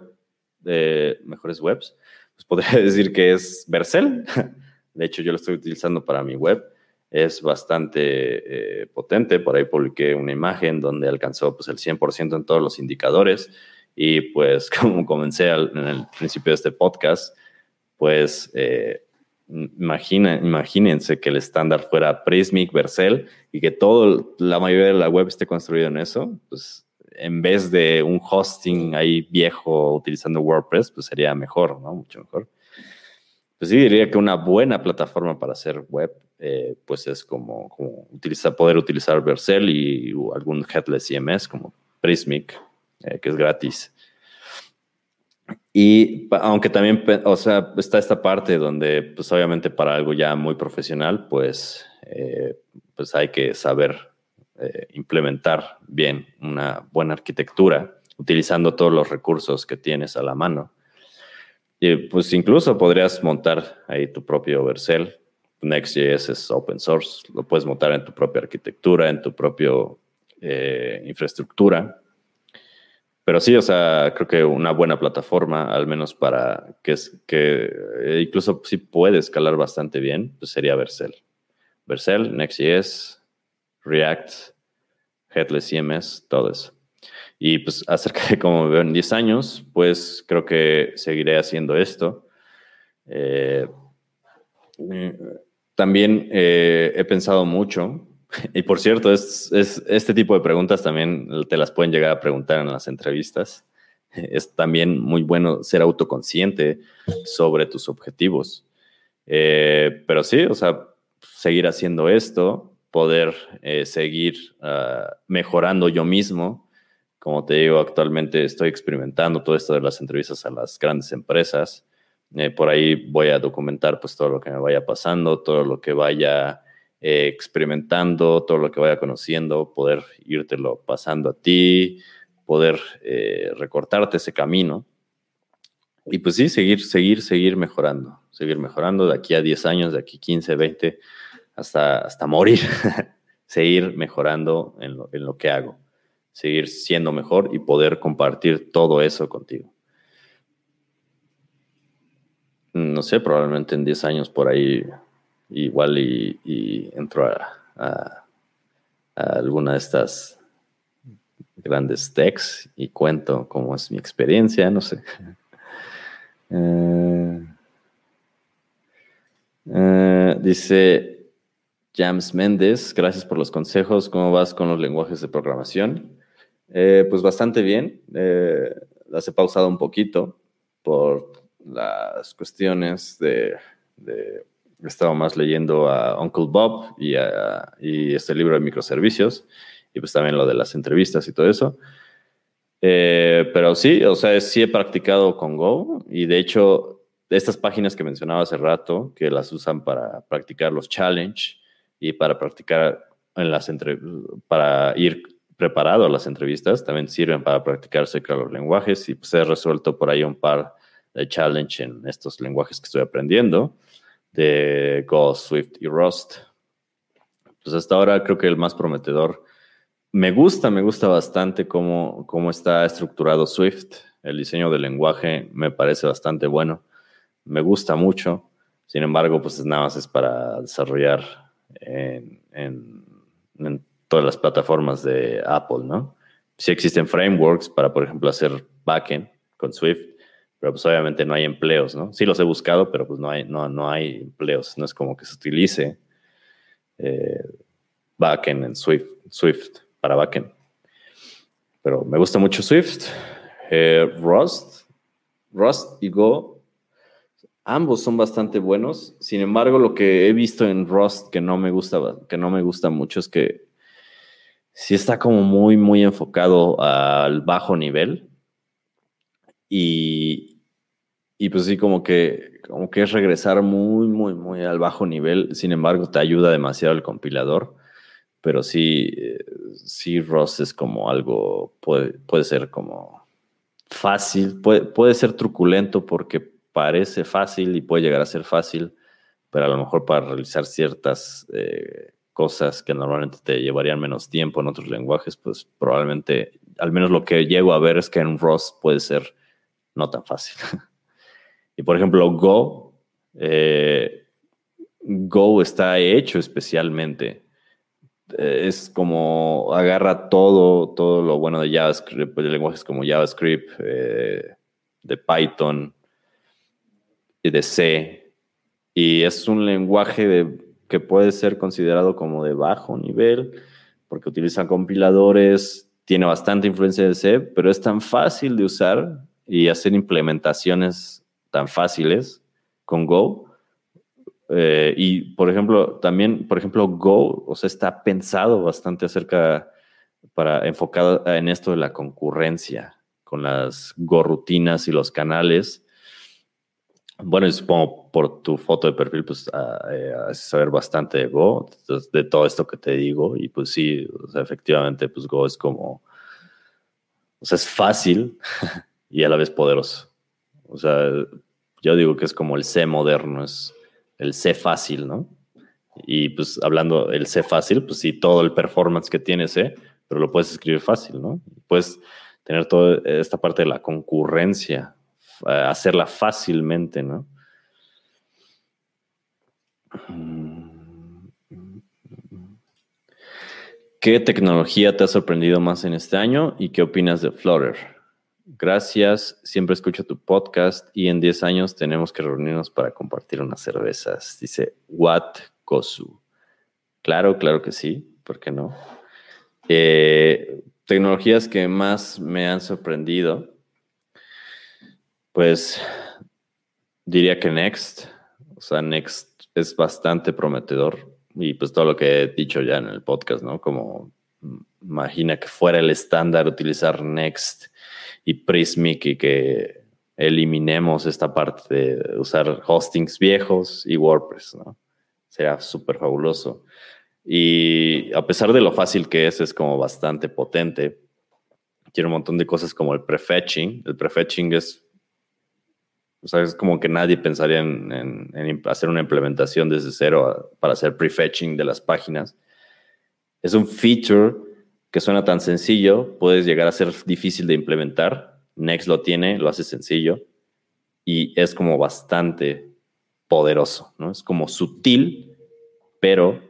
eh, mejores webs, pues podría decir que es Vercel. De hecho, yo lo estoy utilizando para mi web es bastante eh, potente. Por ahí publiqué una imagen donde alcanzó pues, el 100% en todos los indicadores. Y pues como comencé en el principio de este podcast, pues eh, imagina, imagínense que el estándar fuera Prismic, Vercel y que todo, la mayoría de la web esté construido en eso, pues en vez de un hosting ahí viejo utilizando WordPress, pues sería mejor, ¿no? Mucho mejor. Pues sí, diría que una buena plataforma para hacer web eh, pues es como, como poder utilizar Vercel y algún headless CMS como Prismic, eh, que es gratis. Y aunque también, o sea, está esta parte donde, pues obviamente para algo ya muy profesional, pues, eh, pues hay que saber implementar bien una buena arquitectura utilizando todos los recursos que tienes a la mano. Y pues incluso podrías montar ahí tu propio Vercel Next.js es open source, lo puedes montar en tu propia arquitectura, en tu propia eh, infraestructura. Pero sí, o sea, creo que una buena plataforma, al menos para que, que eh, incluso sí puede escalar bastante bien, pues sería Vercel. Vercel, Next.js, React, Headless CMS, todo eso. Y pues acerca de cómo me veo en 10 años, pues creo que seguiré haciendo esto. Eh, también eh, he pensado mucho, y por cierto, es, este tipo de preguntas también te las pueden llegar a preguntar en las entrevistas. Es también muy bueno ser autoconsciente sobre tus objetivos. Eh, pero sí, o sea, seguir haciendo esto, poder eh, seguir ah, mejorando yo mismo. Como te digo, actualmente estoy experimentando todo esto de las entrevistas a las grandes empresas. Eh, por ahí voy a documentar pues todo lo que me vaya pasando, todo lo que vaya eh, experimentando, todo lo que vaya conociendo, poder írtelo pasando a ti, poder eh, recortarte ese camino. Y pues sí, seguir, seguir, seguir mejorando, seguir mejorando de aquí a 10 años, de aquí 15, 20, hasta, hasta morir, seguir mejorando en lo, en lo que hago, seguir siendo mejor y poder compartir todo eso contigo no sé, probablemente en 10 años por ahí igual y, entro a, alguna de estas grandes techs y cuento cómo es mi experiencia, no sé. Eh, eh, dice James Méndez, gracias por los consejos, ¿cómo vas con los lenguajes de programación? Eh, pues bastante bien, las he pausado un poquito por las cuestiones de, de he estado más leyendo a Uncle Bob y, y, este libro de microservicios y pues también lo de las entrevistas y todo eso. Eh, pero sí, o sea, sí he practicado con Go y de hecho estas páginas que mencionaba hace rato, que las usan para practicar los challenge y para practicar en las para ir preparado a las entrevistas, también sirven para practicar cerca los lenguajes y pues he resuelto por ahí un par de challenge en estos lenguajes que estoy aprendiendo, de Go, Swift y Rust. Pues hasta ahora creo que el más prometedor. Me gusta, me gusta bastante cómo, cómo está estructurado Swift. El diseño del lenguaje me parece bastante bueno. Me gusta mucho. Sin embargo, pues nada más es para desarrollar en, en, todas las plataformas de Apple, ¿no? Sí existen frameworks para, por ejemplo, hacer backend con Swift, pero pues obviamente no hay empleos, ¿no? Sí los he buscado, pero pues no hay, no, no hay empleos, no es como que se utilice eh, backend en Swift, Swift para backend. Pero me gusta mucho Swift. Eh, Rust, Rust y Go, ambos son bastante buenos. Sin embargo, lo que he visto en Rust que no me gusta, que no me gusta mucho es que sí está como muy, muy enfocado al bajo nivel. Y, y pues sí, como que, como que es regresar muy, muy, muy al bajo nivel. Sin embargo, te ayuda demasiado el compilador. pero sí, eh, sí Rust es como algo, puede, puede ser como fácil, puede, puede ser truculento porque parece fácil y puede llegar a ser fácil, pero a lo mejor para realizar ciertas eh, cosas que normalmente te llevarían menos tiempo en otros lenguajes, pues probablemente, al menos lo que llego a ver es que en Rust puede ser no tan fácil. y por ejemplo, Go, eh, Go está hecho especialmente eh, es como agarra todo, todo lo bueno de JavaScript, de lenguajes como JavaScript, de Python y de C. Y es un lenguaje que puede ser considerado como de bajo nivel, porque utiliza compiladores, tiene bastante influencia de C, pero es tan fácil de usar y hacer implementaciones tan fáciles con Go eh, y, por ejemplo, también, por ejemplo, Go, o sea, está pensado bastante acerca, para enfocado en esto de la concurrencia, con las Go rutinas y los canales. Bueno, y supongo por tu foto de perfil, pues, a, eh, saber bastante de Go, de todo esto que te digo, y pues sí, o sea, efectivamente, pues Go es como, o sea, es fácil y a la vez poderoso. O sea, yo digo que es como el C moderno, es el C fácil, ¿no? Y pues hablando del C fácil, pues sí, todo el performance que tiene C, pero lo puedes escribir fácil, ¿no? Puedes tener toda esta parte de la concurrencia, hacerla fácilmente, ¿no? ¿Qué tecnología te ha sorprendido más en este año y qué opinas de Flutter? Gracias, siempre escucho tu podcast y en 10 años tenemos que reunirnos para compartir unas cervezas. Dice Wat Kosu. Claro, claro que sí, ¿por qué no? Eh, tecnologías que más me han sorprendido, pues diría que Next, o sea, Next es bastante prometedor y pues todo lo que he dicho ya en el podcast, ¿no? Como imagina que fuera el estándar utilizar Next y Prismic y que eliminemos esta parte de usar hostings viejos y WordPress, ¿no? Sería súper fabuloso. Y a pesar de lo fácil que es, es como bastante potente. Tiene un montón de cosas como el prefetching. El prefetching es, o sea, es como que nadie pensaría en, hacer una implementación desde cero para hacer prefetching de las páginas. Es un feature que suena tan sencillo, puedes llegar a ser difícil de implementar. Next lo tiene, lo hace sencillo y es como bastante poderoso, ¿no? Es como sutil, pero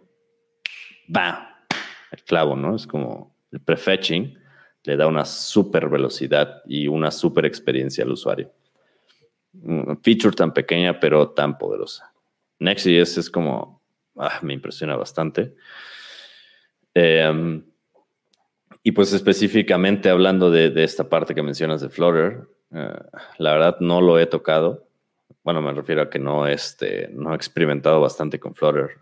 va el clavo, ¿no? Es como el prefetching le da una super velocidad y una super experiencia al usuario. Feature tan pequeña, pero tan poderosa. Next.js es como, ah, me impresiona bastante. Eh, y pues específicamente hablando de, esta parte que mencionas de Flutter, eh, la verdad no lo he tocado. Bueno, me refiero a que no, este, no he experimentado bastante con Flutter.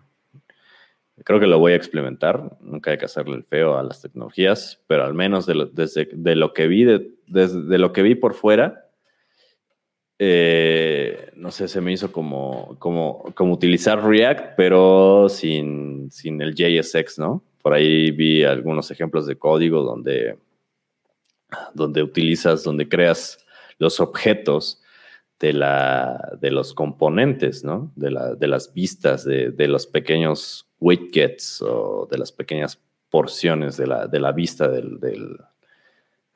Creo que lo voy a experimentar. Nunca hay que hacerle el feo a las tecnologías, pero al menos de desde, de lo que vi, de, desde lo que vi por fuera, eh, no sé, se me hizo como, como, como utilizar React, pero sin, sin el JSX, ¿no? Por ahí vi algunos ejemplos de código donde, donde utilizas, donde creas los objetos de, la, de los componentes, ¿no? De, la, de las vistas, de, de, los pequeños widgets o de las pequeñas porciones de la, de la vista del, del,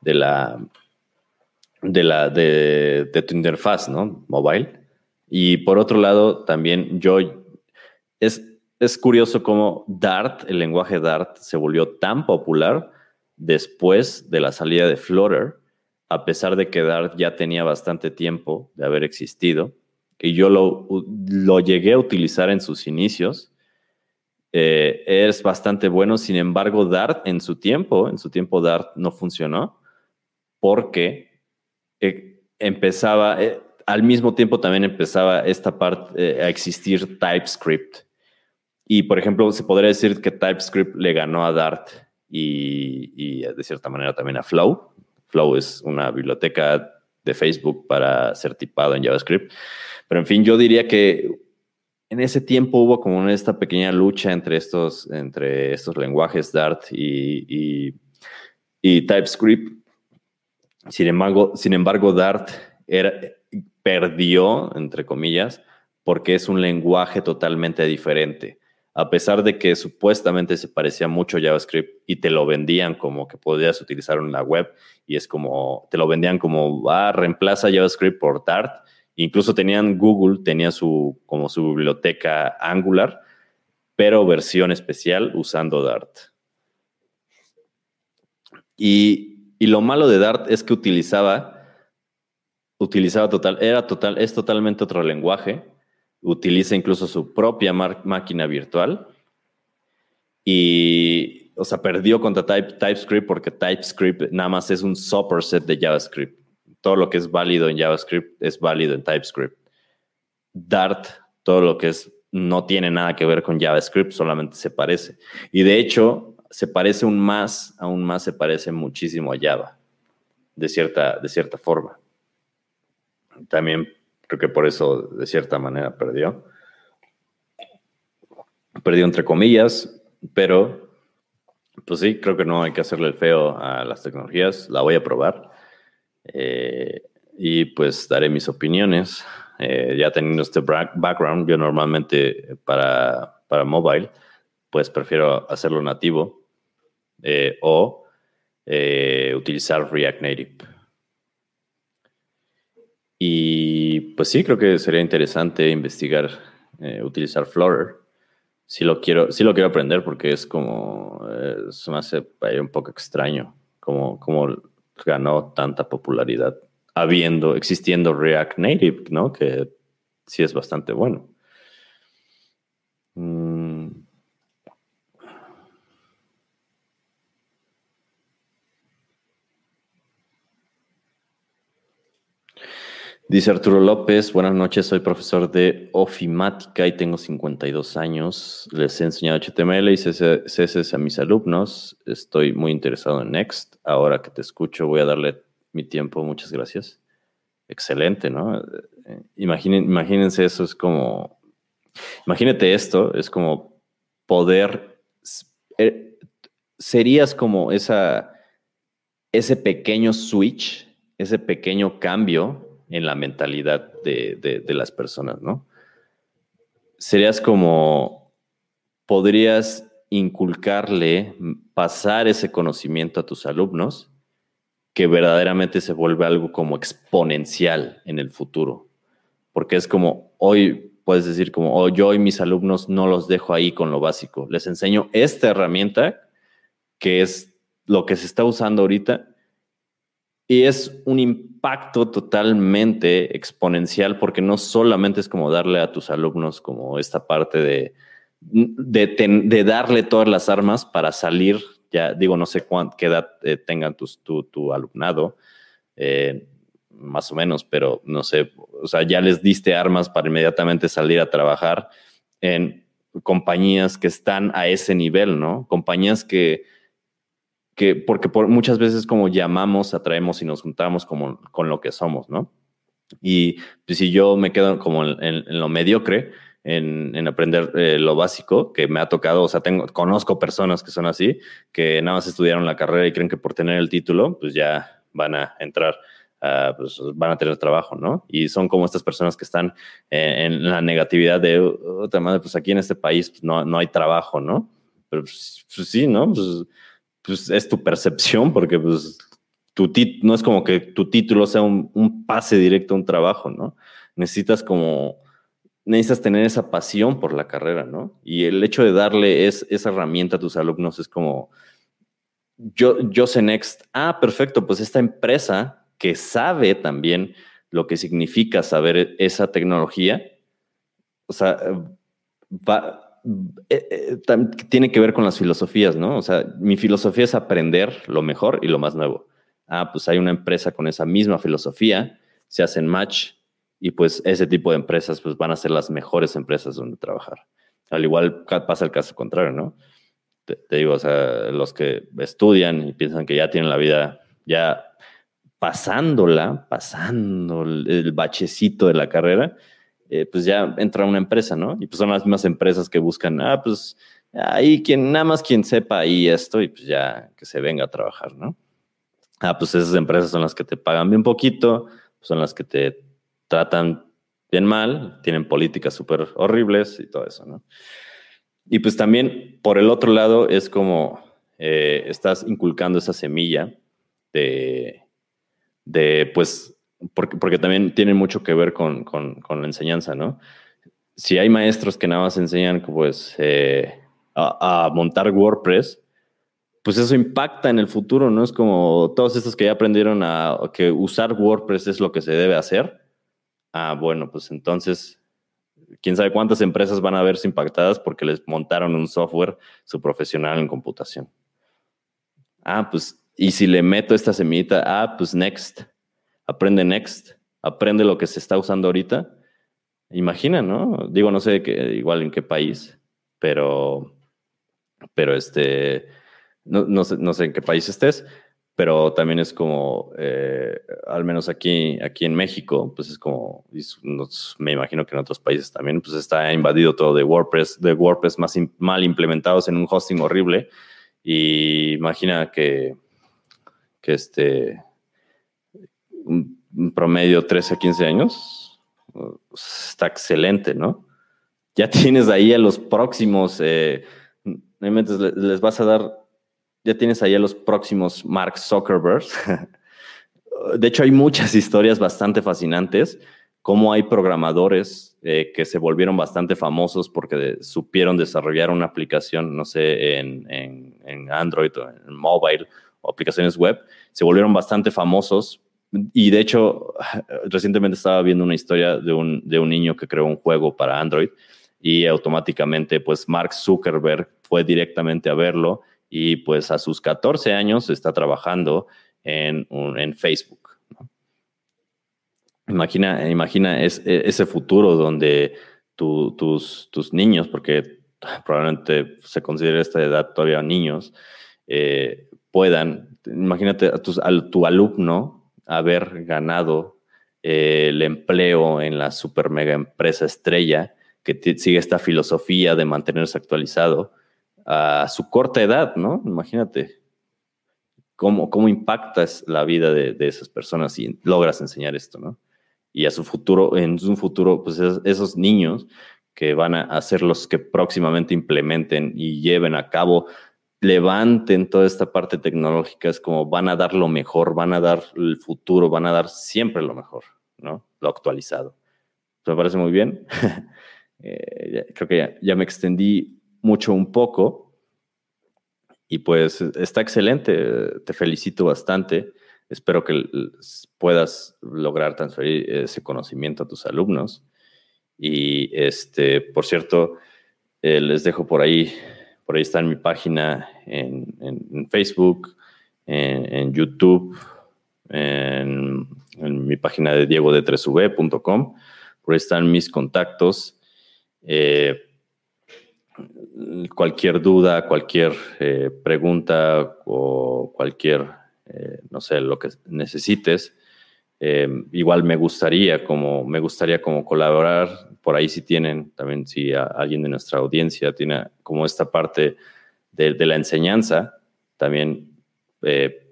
de la de la de, de, tu interfaz, ¿no? Mobile. Y por otro lado, también yo es es curioso cómo Dart, el lenguaje Dart, se volvió tan popular después de la salida de Flutter, a pesar de que Dart ya tenía bastante tiempo de haber existido. Y yo lo, lo llegué a utilizar en sus inicios. Eh, es bastante bueno, sin embargo, Dart en su tiempo, en su tiempo Dart no funcionó porque eh, empezaba, eh, al mismo tiempo también empezaba esta parte a existir TypeScript. Y, por ejemplo, se podría decir que TypeScript le ganó a Dart y, de cierta manera también a Flow. Flow es una biblioteca de Facebook para ser tipado en JavaScript. Pero, en fin, yo diría que en ese tiempo hubo como esta pequeña lucha entre estos, entre estos lenguajes Dart y, TypeScript. Sin embargo, sin embargo Dart perdió, entre comillas, porque es un lenguaje totalmente diferente. A pesar de que supuestamente se parecía mucho a JavaScript y te lo vendían como que podías utilizar en la web y es como, te lo vendían como, ah, reemplaza JavaScript por Dart Incluso tenían Google, tenía su, como su biblioteca Angular, pero versión especial usando Dart. Y, lo malo de Dart es que utilizaba, utilizaba total, era total, es totalmente otro lenguaje. Utiliza incluso su propia máquina virtual. Y, o sea, perdió contra TypeScript porque TypeScript nada más es un superset de JavaScript todo lo que es válido en JavaScript es válido en TypeScript. Dart, todo lo que es no tiene nada que ver con JavaScript, solamente se parece. Y de hecho, se parece aún más, aún más se parece muchísimo a Java, de cierta, de cierta forma. También creo que por eso, de cierta manera, perdió. Perdió entre comillas, pero pues sí, creo que no hay que hacerle el feo a las tecnologías. La voy a probar. Eh, y pues daré mis opiniones. Eh, ya teniendo este background, yo normalmente para, para mobile, pues prefiero hacerlo nativo eh, o utilizar React Native. Y pues sí, creo que sería interesante investigar, utilizar Flutter. Si lo quiero, si lo quiero aprender porque es como, se me hace un poco extraño, como ganó tanta popularidad habiendo, existiendo React Native, ¿no? Que sí es bastante bueno. Mm. Dice Arturo López, buenas noches, soy profesor de ofimática y tengo 52 años. Les he enseñado HTML y CSS a mis alumnos. Estoy muy interesado en Next. Ahora que te escucho voy a darle mi tiempo. Muchas gracias. Excelente, ¿no? Imaginen, imagínense eso, es como, imagínate esto, es como poder, eh, serías como esa, ese pequeño switch, ese pequeño cambio en la mentalidad de, las personas, ¿no? Serías como, podrías inculcarle, pasar ese conocimiento a tus alumnos, que verdaderamente se vuelve algo como exponencial en el futuro. Porque es como, hoy puedes decir como, oh, yo y mis alumnos no los dejo ahí con lo básico, les enseño esta herramienta que es lo que se está usando ahorita y es un impacto totalmente exponencial porque no solamente es como darle a tus alumnos como esta parte de, de, darle todas las armas para salir, ya digo, no sé cuánta, qué edad eh, tengan tu, tu, alumnado, eh, más o menos, pero no sé, o sea, ya les diste armas para inmediatamente salir a trabajar en compañías que están a ese nivel, ¿no? Compañías que que porque por, muchas veces como llamamos, atraemos y nos juntamos como con lo que somos, ¿no? Y pues, si yo me quedo como en, lo mediocre, en, aprender eh, lo básico que me ha tocado, o sea, tengo, conozco personas que son así, que nada más estudiaron la carrera y creen que por tener el título, pues ya van a entrar, pues van a tener trabajo, ¿no? Y son como estas personas que están eh, en la negatividad de, otra madre, pues aquí en este país pues, no, no hay trabajo, ¿no? Pero pues, pues sí, ¿no? Pues pues es tu percepción, porque pues tu no es como que tu título sea un, pase directo a un trabajo, ¿no? Necesitas como, necesitas tener esa pasión por la carrera, ¿no? Y el hecho de darle es, esa herramienta a tus alumnos es como, yo, yo sé Next, ah, perfecto, pues esta empresa que sabe también lo que significa saber esa tecnología, o sea, va, eh, eh, tiene que ver con las filosofías, ¿no? O sea, mi filosofía es aprender lo mejor y lo más nuevo. Ah, pues hay una empresa con esa misma filosofía, se hacen match y pues ese tipo de empresas pues van a ser las mejores empresas donde trabajar. Al igual pasa el caso contrario, ¿no? Te, digo, o sea, los que estudian y piensan que ya tienen la vida ya pasándola, pasando el bachecito de la carrera, eh, pues ya entra una empresa, ¿no? Y pues son las mismas empresas que buscan, ah, pues ahí quien, nada más quien sepa ahí esto y pues ya que se venga a trabajar, ¿no? Ah, pues esas empresas son las que te pagan bien poquito, son las que te tratan bien mal, tienen políticas súper horribles y todo eso, ¿no? Y pues también por el otro lado es como eh, estás inculcando esa semilla de, de pues, porque, porque también tiene mucho que ver con, la enseñanza, ¿no? Si hay maestros que nada más enseñan pues eh, a, a, montar WordPress, pues eso impacta en el futuro, ¿no? Es como todos estos que ya aprendieron a que usar WordPress es lo que se debe hacer. Ah, bueno, pues entonces quién sabe cuántas empresas van a verse impactadas porque les montaron un software su profesional en computación. Ah, pues, y si le meto esta semillita, ah, pues Next, aprende Next, aprende lo que se está usando ahorita. Imagina, ¿no? Digo, no sé qué, igual en qué país, pero, pero este, no, no, sé, no sé en qué país estés, pero también es como, eh, al menos aquí, aquí en México, pues es como, me imagino que en otros países también, pues está invadido todo de WordPress, de WordPress más mal implementados en un hosting horrible. Y imagina que, que este, un promedio 13 a 15 años, está excelente, ¿no? Ya tienes ahí a los próximos, eh, les vas a dar ya tienes ahí a los próximos Mark Zuckerberg. de hecho, hay muchas historias bastante fascinantes, como hay programadores eh, que se volvieron bastante famosos porque supieron desarrollar una aplicación, no sé, en, en, Android o en mobile o aplicaciones web, se volvieron bastante famosos. Y de hecho, recientemente estaba viendo una historia de un, de un niño que creó un juego para Android y automáticamente, pues Mark Zuckerberg fue directamente a verlo y pues a sus 14 años está trabajando en, en Facebook. Imagina, imagina e, ese futuro donde tus, tus niños, porque probablemente se considera esta edad todavía niños, eh, puedan, imagínate a, tu alumno haber ganado eh, el empleo en la super mega empresa estrella que sigue esta filosofía de mantenerse actualizado a su corta edad, ¿no? Imagínate cómo, cómo impactas la vida de, esas personas si logras enseñar esto, ¿no? Y a su futuro, en un futuro, pues esos niños que van a ser los que próximamente implementen y lleven a cabo, levanten toda esta parte tecnológica, es como van a dar lo mejor, van a dar el futuro, van a dar siempre lo mejor, ¿no? Lo actualizado. ¿Me parece muy bien? Eh, creo que ya me extendí mucho un poco. Y pues está excelente, te felicito bastante. Espero que puedas lograr transferir ese conocimiento a tus alumnos. Y este, por cierto, eh, les dejo por ahí, por ahí está en mi página en, Facebook, en, YouTube, en, mi página de diego de 3v.com. Por ahí están mis contactos. Eh, cualquier duda, cualquier eh, pregunta o cualquier, eh, no sé, lo que necesites, eh, igual me gustaría como, me gustaría como colaborar, por ahí si tienen, también si alguien de nuestra audiencia tiene como esta parte de, la enseñanza, también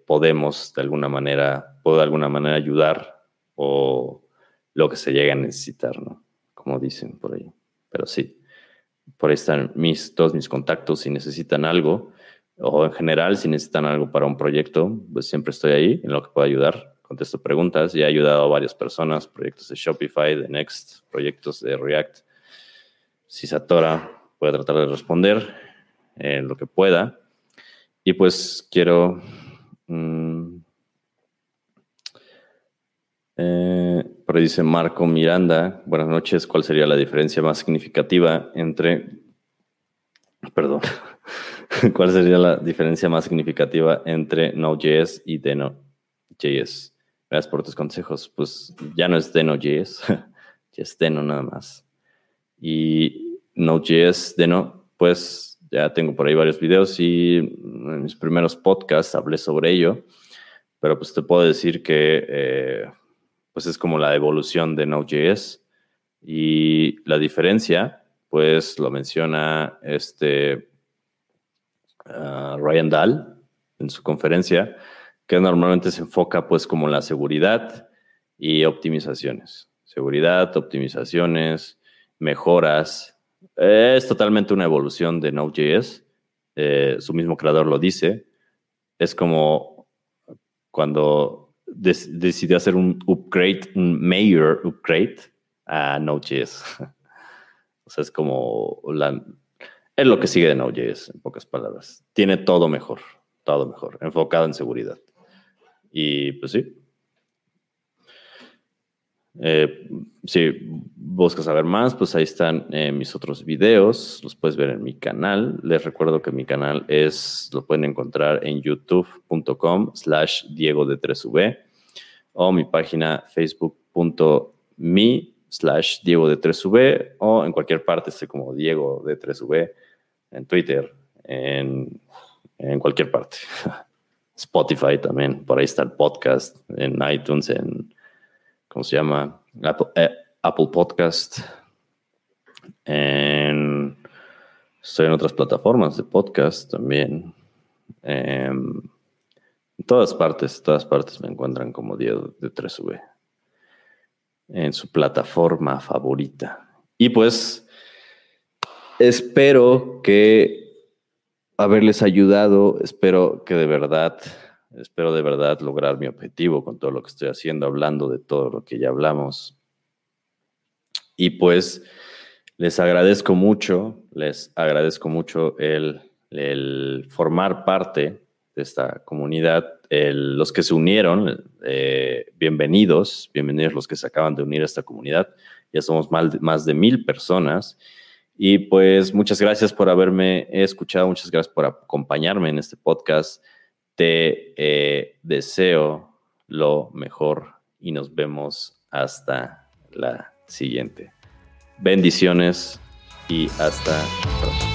podemos de alguna manera, puedo de alguna manera ayudar o lo que se llegue a necesitar, ¿no? Como dicen por ahí. Pero sí, por ahí están mis, todos mis contactos si necesitan algo o en general si necesitan algo para un proyecto, pues siempre estoy ahí en lo que pueda ayudar. Contesto preguntas y he ayudado a varias personas, proyectos de Shopify, de Next, proyectos de React. Si se atora, puede tratar de responder en lo que pueda. Y pues quiero... Mm, eh, ahí dice Marco Miranda, buenas noches, ¿cuál sería la diferencia más significativa entre, perdón, cuál sería la diferencia más significativa entre Node.js y Deno.js? Gracias por tus consejos. Pues ya no es Deno.js, ya es Deno nada más. Y Node.js, Deno, pues ya tengo por ahí varios videos y en mis primeros podcasts hablé sobre ello, pero pues te puedo decir que... Eh, pues es como la evolución de Node.js. Y la diferencia, pues lo menciona este ah, Ryan Dahl en su conferencia, que normalmente se enfoca pues como la seguridad y optimizaciones. Seguridad, optimizaciones, mejoras. Es totalmente una evolución de Node.js. Eh, su mismo creador lo dice. Es como cuando decidió hacer un upgrade, un mayor upgrade a Node.js. o sea, es como es lo que sigue de Node.js, en pocas palabras. Tiene todo mejor, todo mejor, enfocado en seguridad. Y pues sí. Eh, si buscas saber más, pues ahí están eh, mis otros videos, los puedes ver en mi canal. Les recuerdo que mi canal es, lo pueden encontrar en youtube.com slash Diego de 3V o mi página facebook.me slash Diego de 3V o en cualquier parte estoy como Diego de 3V en Twitter, en, en cualquier parte. Spotify también, por ahí está el podcast, en iTunes, en, ¿cómo se llama? Apple, eh, Podcast. En, estoy en otras plataformas de podcast también. en todas partes, todas partes me encuentran como Diego de 3V en su plataforma favorita. Y pues espero que haberles ayudado, espero que de verdad, espero de verdad lograr mi objetivo con todo lo que estoy haciendo, hablando de todo lo que ya hablamos. Y pues les agradezco mucho, les agradezco mucho el, el formar parte de esta comunidad. los que se unieron, eh, bienvenidos, bienvenidos los que se acaban de unir a esta comunidad. Ya somos más de, más de mil personas. Y pues muchas gracias por haberme escuchado, muchas gracias por acompañarme en este podcast. Te eh, deseo lo mejor y nos vemos hasta la siguiente. Bendiciones y hasta pronto.